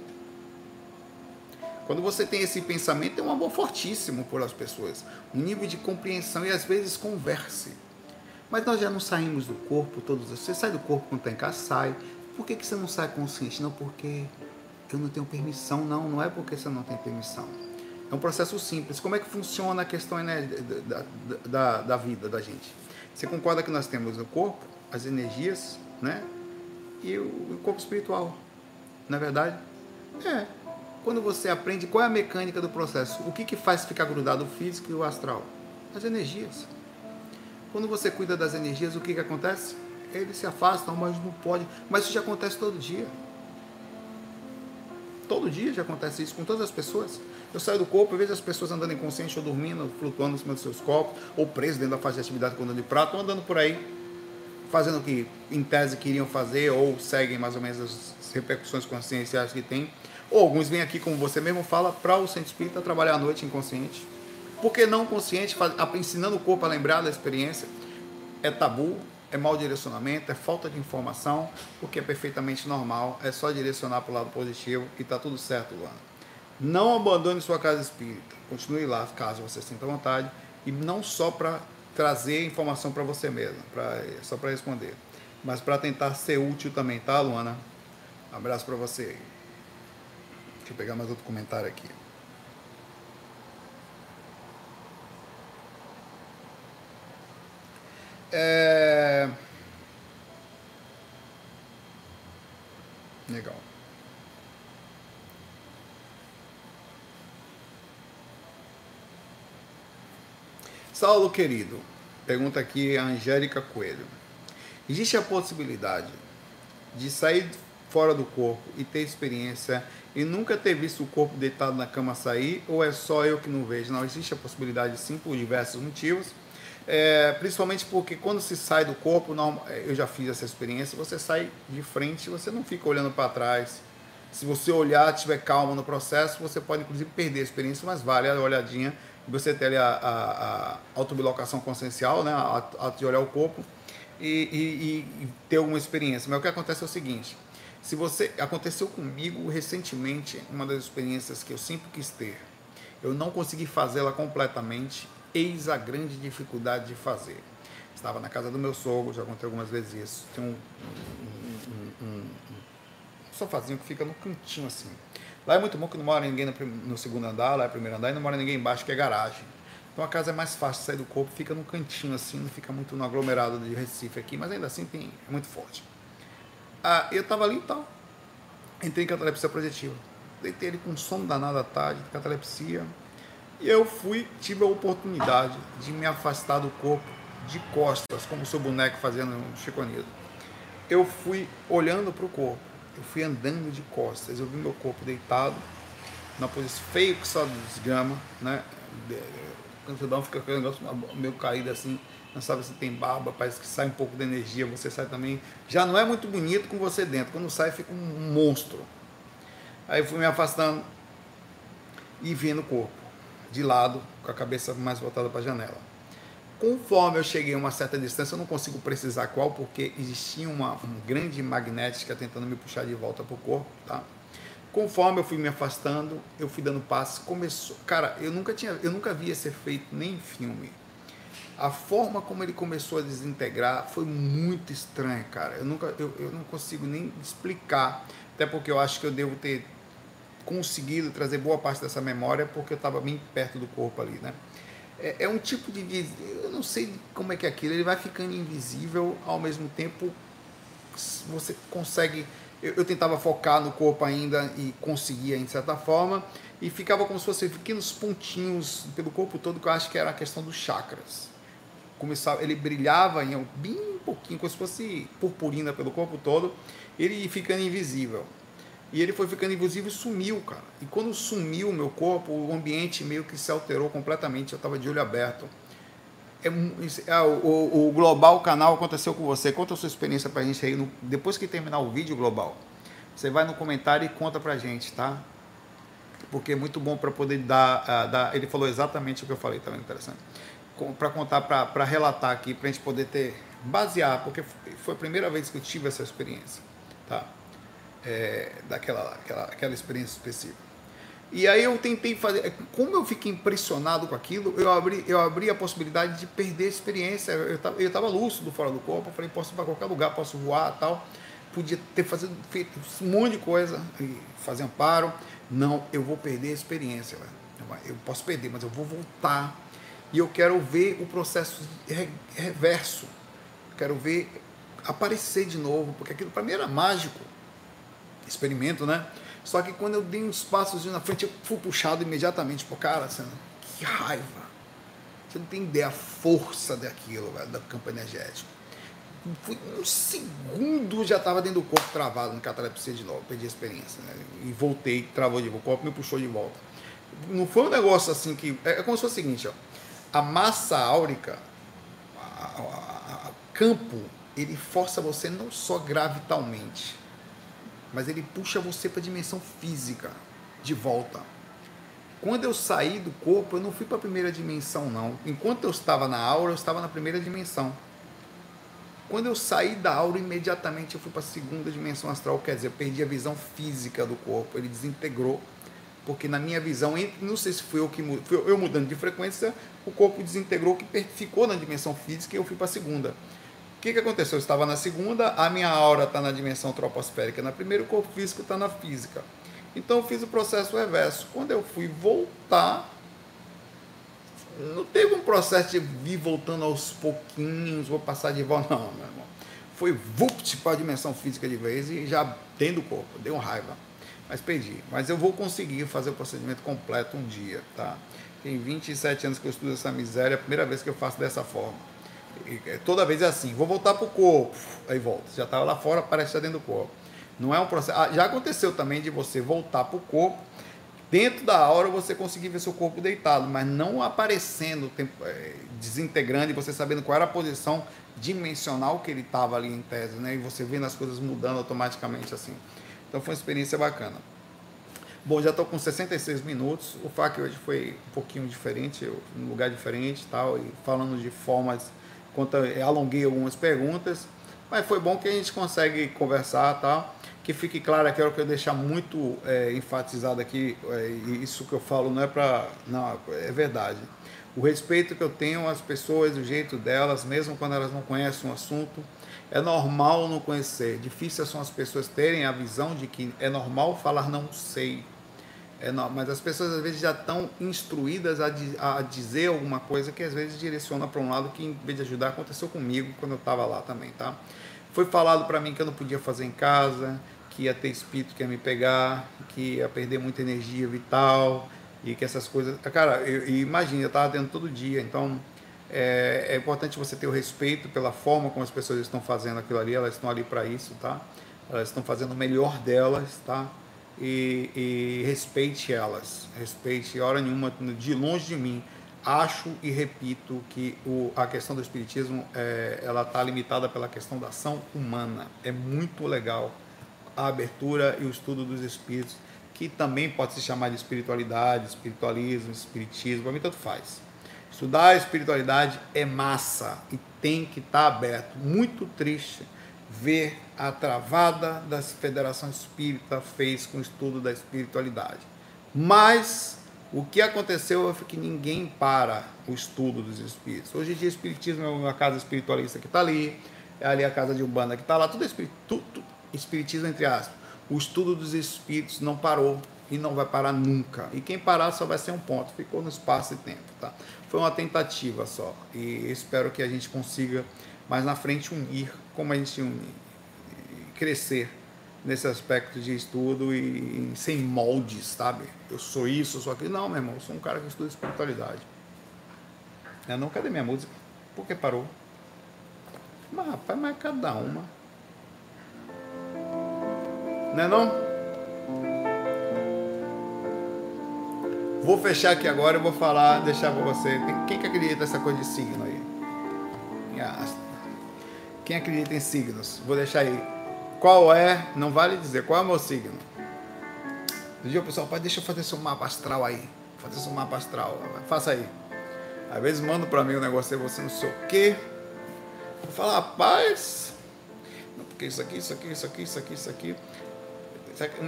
Quando você tem esse pensamento, é um amor fortíssimo por as pessoas, um nível de compreensão e às vezes converse. Mas nós já não saímos do corpo todos. Você sai do corpo quando está em casa, sai. Por que, que você não sai consciente? Não, porque eu não tenho permissão. Não, não é porque você não tem permissão. É um processo simples. Como é que funciona a questão né, da, da, da vida da gente? Você concorda que nós temos o corpo, as energias, né? E o, o corpo espiritual. Não é verdade? É. Quando você aprende qual é a mecânica do processo, o que, que faz ficar grudado o físico e o astral? As energias. Quando você cuida das energias, o que, que acontece? Eles se afastam, mas não pode. Mas isso já acontece todo dia. Todo dia já acontece isso com todas as pessoas. Eu saio do corpo, eu vejo as pessoas andando inconsciente ou dormindo, flutuando em cima dos seus corpos, ou presos dentro da faixa de atividade com dano de prato, ou andando por aí, fazendo o que em tese queriam fazer, ou seguem mais ou menos as repercussões conscienciais que tem. Ou alguns vêm aqui, como você mesmo fala, para o centro espírita trabalhar à noite inconsciente. Porque não consciente, ensinando o corpo a lembrar da experiência, é tabu, é mau direcionamento, é falta de informação, porque é perfeitamente normal, é só direcionar para o lado positivo e está tudo certo, Luana. Não abandone sua casa espírita, continue lá caso você sinta vontade, e não só para trazer informação para você mesmo, pra, só para responder, mas para tentar ser útil também, tá, Luana? Um abraço para você. Deixa eu pegar mais outro comentário aqui. É... Legal. Saulo querido, pergunta aqui a Angélica Coelho. Existe a possibilidade de sair fora do corpo e ter experiência e nunca ter visto o corpo deitado na cama sair, ou é só eu que não vejo? Não, existe a possibilidade sim, por diversos motivos. É, principalmente porque quando se sai do corpo, não, eu já fiz essa experiência, você sai de frente, você não fica olhando para trás. Se você olhar, tiver calma no processo, você pode inclusive perder a experiência, mas vale a olhadinha, você ter a, a, a autobilocação consciencial, né, a, a, de olhar o corpo e, e, e ter alguma experiência. Mas o que acontece é o seguinte, se você aconteceu comigo recentemente, uma das experiências que eu sempre quis ter, eu não consegui fazê-la completamente Eis a grande dificuldade de fazer. Estava na casa do meu sogro, já contei algumas vezes isso. Tem um, um, um, um, sofazinho que fica no cantinho assim. Lá é muito bom que não mora ninguém no, no segundo andar, lá é primeiro andar, e não mora ninguém embaixo, que é garagem. Então a casa é mais fácil de sair do corpo, fica no cantinho assim, não fica muito no aglomerado de Recife aqui, mas ainda assim tem, é muito forte. Ah, eu estava ali e tal, entrei em catalepsia projetiva. Deitei ele com sono danado à tarde, catalepsia, e eu fui, tive a oportunidade de me afastar do corpo de costas, como o seu boneco fazendo no Chico Anísio. Eu fui olhando para o corpo, eu fui andando de costas, eu vi meu corpo deitado, na posição feio que só desgrama, né? Um fica o negócio meio caído assim, não sabe se tem barba, parece que sai um pouco de energia, você sai também. Já não é muito bonito com você dentro, quando sai fica um monstro. Aí eu fui me afastando e vendo o corpo de lado, com a cabeça mais voltada para a janela. Conforme eu cheguei a uma certa distância, eu não consigo precisar qual, porque existia uma, uma grande magnética tentando me puxar de volta para o corpo, tá? Conforme eu fui me afastando, eu fui dando passos, começou, cara, eu nunca tinha, eu nunca via ser feito nem em filme. A forma como ele começou a desintegrar foi muito estranha, cara. Eu nunca, eu, eu não consigo nem explicar, até porque eu acho que eu devo ter conseguido trazer boa parte dessa memória porque eu estava bem perto do corpo ali, né? É, é, um tipo de, eu não sei como é que é aquilo, ele vai ficando invisível ao mesmo tempo você consegue eu, eu tentava focar no corpo ainda e conseguia de certa forma e ficava como se fossem pequenos pontinhos pelo corpo todo que eu acho que era a questão dos chakras. Começava ele brilhava em bem pouquinho como se fosse purpurina pelo corpo todo ele ficando invisível e ele foi ficando invisível e sumiu, cara. E quando sumiu o meu corpo, o ambiente meio que se alterou completamente. Eu estava de olho aberto. É, é, o, o, Global Canal aconteceu com você. Conta a sua experiência pra gente aí. No, depois que terminar o vídeo, Global, você vai no comentário e conta pra gente, tá? Porque é muito bom para poder dar, uh, dar. Ele falou exatamente o que eu falei, tá vendo? Interessante. Para contar, para relatar aqui, para a gente poder ter. basear, porque foi a primeira vez que eu tive essa experiência, tá? É, daquela aquela, aquela experiência específica. E aí eu tentei fazer, como eu fiquei impressionado com aquilo, eu abri, eu abri a possibilidade de perder a experiência. Eu estava eu tava lúcido fora do corpo, eu falei, posso ir para qualquer lugar, posso voar tal. Podia ter fazido, feito um monte de coisa, fazer amparo. Não, eu vou perder a experiência. Eu posso perder, mas eu vou voltar. E eu quero ver o processo reverso. Quero ver aparecer de novo, porque aquilo para mim era mágico experimento, né? Só que quando eu dei uns passos na frente, eu fui puxado imediatamente pro cara, assim, que raiva. Você não tem ideia a força daquilo, velho, da campo energético. Fui, um segundo já estava dentro do corpo travado no catalepsia de novo, perdi a experiência, né? E voltei, travou de volta, o corpo me puxou de volta. Não foi um negócio assim que. É, é como se fosse o seguinte, ó. A massa áurica, a, campo, ele força você não só gravitalmente, mas ele puxa você para a dimensão física de volta. Quando eu saí do corpo, eu não fui para a primeira dimensão, não. Enquanto eu estava na aura, eu estava na primeira dimensão. Quando eu saí da aura, imediatamente eu fui para a segunda dimensão astral, quer dizer, eu perdi a visão física do corpo, ele desintegrou. Porque na minha visão, não sei se foi eu que foi eu mudando de frequência, o corpo desintegrou, que ficou na dimensão física e eu fui para a segunda. Que, que aconteceu? Eu estava na segunda, a minha aura está na dimensão troposférica, na primeira, o corpo físico está na física. Então eu fiz o processo reverso. Quando eu fui voltar, não teve um processo de vir voltando aos pouquinhos, vou passar de volta, não, meu irmão. Foi vupt para a dimensão física de vez e já dentro do corpo, deu raiva. Mas perdi. Mas eu vou conseguir fazer o procedimento completo um dia, tá? Tem 27 anos que eu estudo essa miséria, é a primeira vez que eu faço dessa forma. É, toda vez é assim, vou voltar para o corpo, aí volta. Já estava lá fora, parece estar dentro do corpo. Não é um processo. Ah, já aconteceu também de você voltar para o corpo, dentro da aura você conseguir ver seu corpo deitado, mas não aparecendo, é, desintegrando e você sabendo qual era a posição dimensional que ele estava ali em tese, né? E você vendo as coisas mudando automaticamente assim. Então foi uma experiência bacana. Bom, já estou com 66 minutos. O FAQ hoje foi um pouquinho diferente, um lugar diferente tal, e falando de formas, quanto alonguei algumas perguntas, mas foi bom que a gente consegue conversar tal que fique claro, quero que eu deixar muito é, enfatizado aqui, é, isso que eu falo não é para. Não, é verdade. O respeito que eu tenho às pessoas, o jeito delas, mesmo quando elas não conhecem um assunto, é normal não conhecer. Difícil são as pessoas terem a visão de que é normal falar não sei. É não, mas as pessoas às vezes já estão instruídas a, a dizer alguma coisa que às vezes direciona para um lado que em vez de ajudar aconteceu comigo quando eu estava lá também, tá? Foi falado para mim que eu não podia fazer em casa, que ia ter espírito que ia me pegar, que ia perder muita energia vital e que essas coisas. Cara, eu, imagina, eu estava dentro todo dia, então é, é, importante você ter o respeito pela forma como as pessoas estão fazendo aquilo ali, elas estão ali para isso, tá? Elas estão fazendo o melhor delas, tá? E, e respeite elas, respeite, hora nenhuma, de longe de mim. Acho e repito que o, a questão do espiritismo é, ela está limitada pela questão da ação humana. É muito legal a abertura e o estudo dos espíritos, que também pode se chamar de espiritualidade, espiritualismo, espiritismo, para mim tanto faz. Estudar a espiritualidade é massa e tem que estar tá aberto. Muito triste ver a travada da Federação Espírita fez com o estudo da espiritualidade. Mas o que aconteceu é que ninguém para o estudo dos espíritos. Hoje em dia, espiritismo é uma casa espiritualista que está ali, é ali a casa de Umbanda que está lá, tudo, é espírito, tudo, espiritismo entre aspas, o estudo dos espíritos não parou e não vai parar nunca. E quem parar só vai ser um ponto, ficou no espaço e tempo, tá? Foi uma tentativa só e espero que a gente consiga mais na frente unir, como a gente une, crescer nesse aspecto de estudo e, sem moldes, sabe? Eu sou isso, eu sou aquilo. Não, meu irmão, eu sou um cara que estuda espiritualidade. É, não, cadê minha música? Por que parou? Mas, rapaz, mas cada uma. Não é não? Vou fechar aqui agora e vou falar, deixar para você. Quem que acredita nessa coisa de signo aí? Quem acredita em signos? Vou deixar aí. Qual é? Não vale dizer. Qual é o meu signo? Um pessoal, pai, deixa eu fazer seu mapa astral aí. Fazer seu mapa astral. Faça aí. Às vezes manda para mim um negócio você não sei o quê. Eu falo, rapaz, porque isso aqui, isso aqui, isso aqui, isso aqui, isso aqui.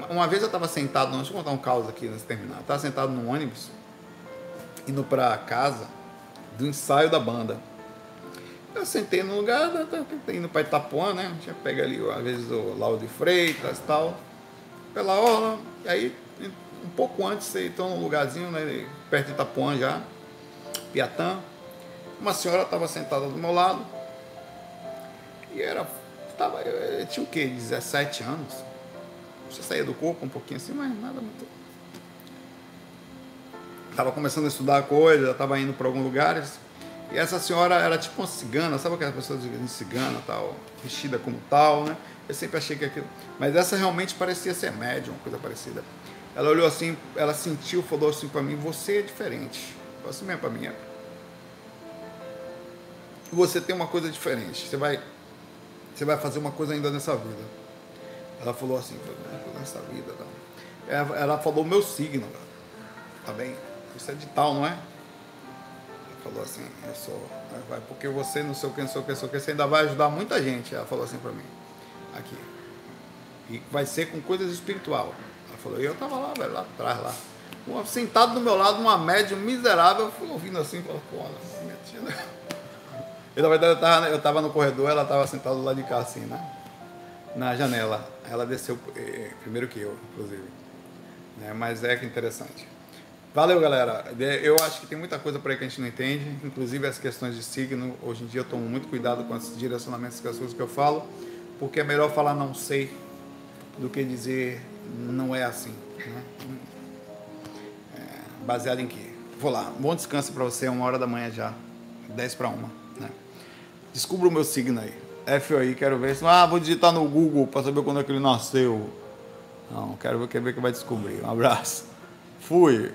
Uma vez eu estava sentado, deixa eu contar um caos aqui nesse terminal. Estava sentado num ônibus, indo para casa do ensaio da banda. Eu sentei no lugar, indo para Itapuã, né? Já pega ali, às vezes, o Lauro de Freitas e tal, pela orla. E aí, um pouco antes, então num lugarzinho, né, perto de Itapuã já, Piatã. Uma senhora estava sentada do meu lado e era. Tava, eu tinha o quê? 17 anos Você saía do corpo um pouquinho assim, mas nada muito. Tava começando a estudar coisa, tava indo para alguns lugares. E essa senhora era tipo uma cigana, sabe aquelas pessoas de cigana, tal, vestida como tal, né? Eu sempre achei que aquilo. Mas essa realmente parecia ser médium, coisa parecida. Ela olhou assim, ela sentiu, falou assim para mim: Você é diferente. Falou assim mesmo para mim: é. Você tem uma coisa diferente. Você vai, você vai fazer uma coisa ainda nessa vida. Ela falou assim: Nessa vida, não. Ela, falou meu signo, tá bem? Isso é de tal, não é? Falou assim: Eu sou. Vai, porque você não sei o que, não sei o que, não sei o que, você ainda vai ajudar muita gente. Ela falou assim para mim aqui. E vai ser com coisas espiritual. Ela falou, e eu tava lá, velho, lá atrás, lá. Uma, sentado do meu lado, uma médium miserável, eu fui ouvindo assim, falando, pô, minha tia. Né? E na verdade eu tava, eu tava no corredor, ela tava sentada do lado de cá, assim, né? Na janela. Ela desceu eh, primeiro que eu, inclusive. Né? Mas é que interessante. Valeu, galera. Eu acho que tem muita coisa por aí que a gente não entende, inclusive as questões de signo. Hoje em dia eu tomo muito cuidado com esses direcionamentos, com as coisas que eu falo porque é melhor falar não sei do que dizer não é assim. Né? É, baseado em quê? Vou lá, bom descanso para você, uma hora da manhã já, 10 para uma. Né? Descubra o meu signo aí. F aí, quero ver. Ah, vou digitar no Google para saber quando é que ele nasceu. Não, quero ver, quero ver que vai descobrir. Um abraço. Fui.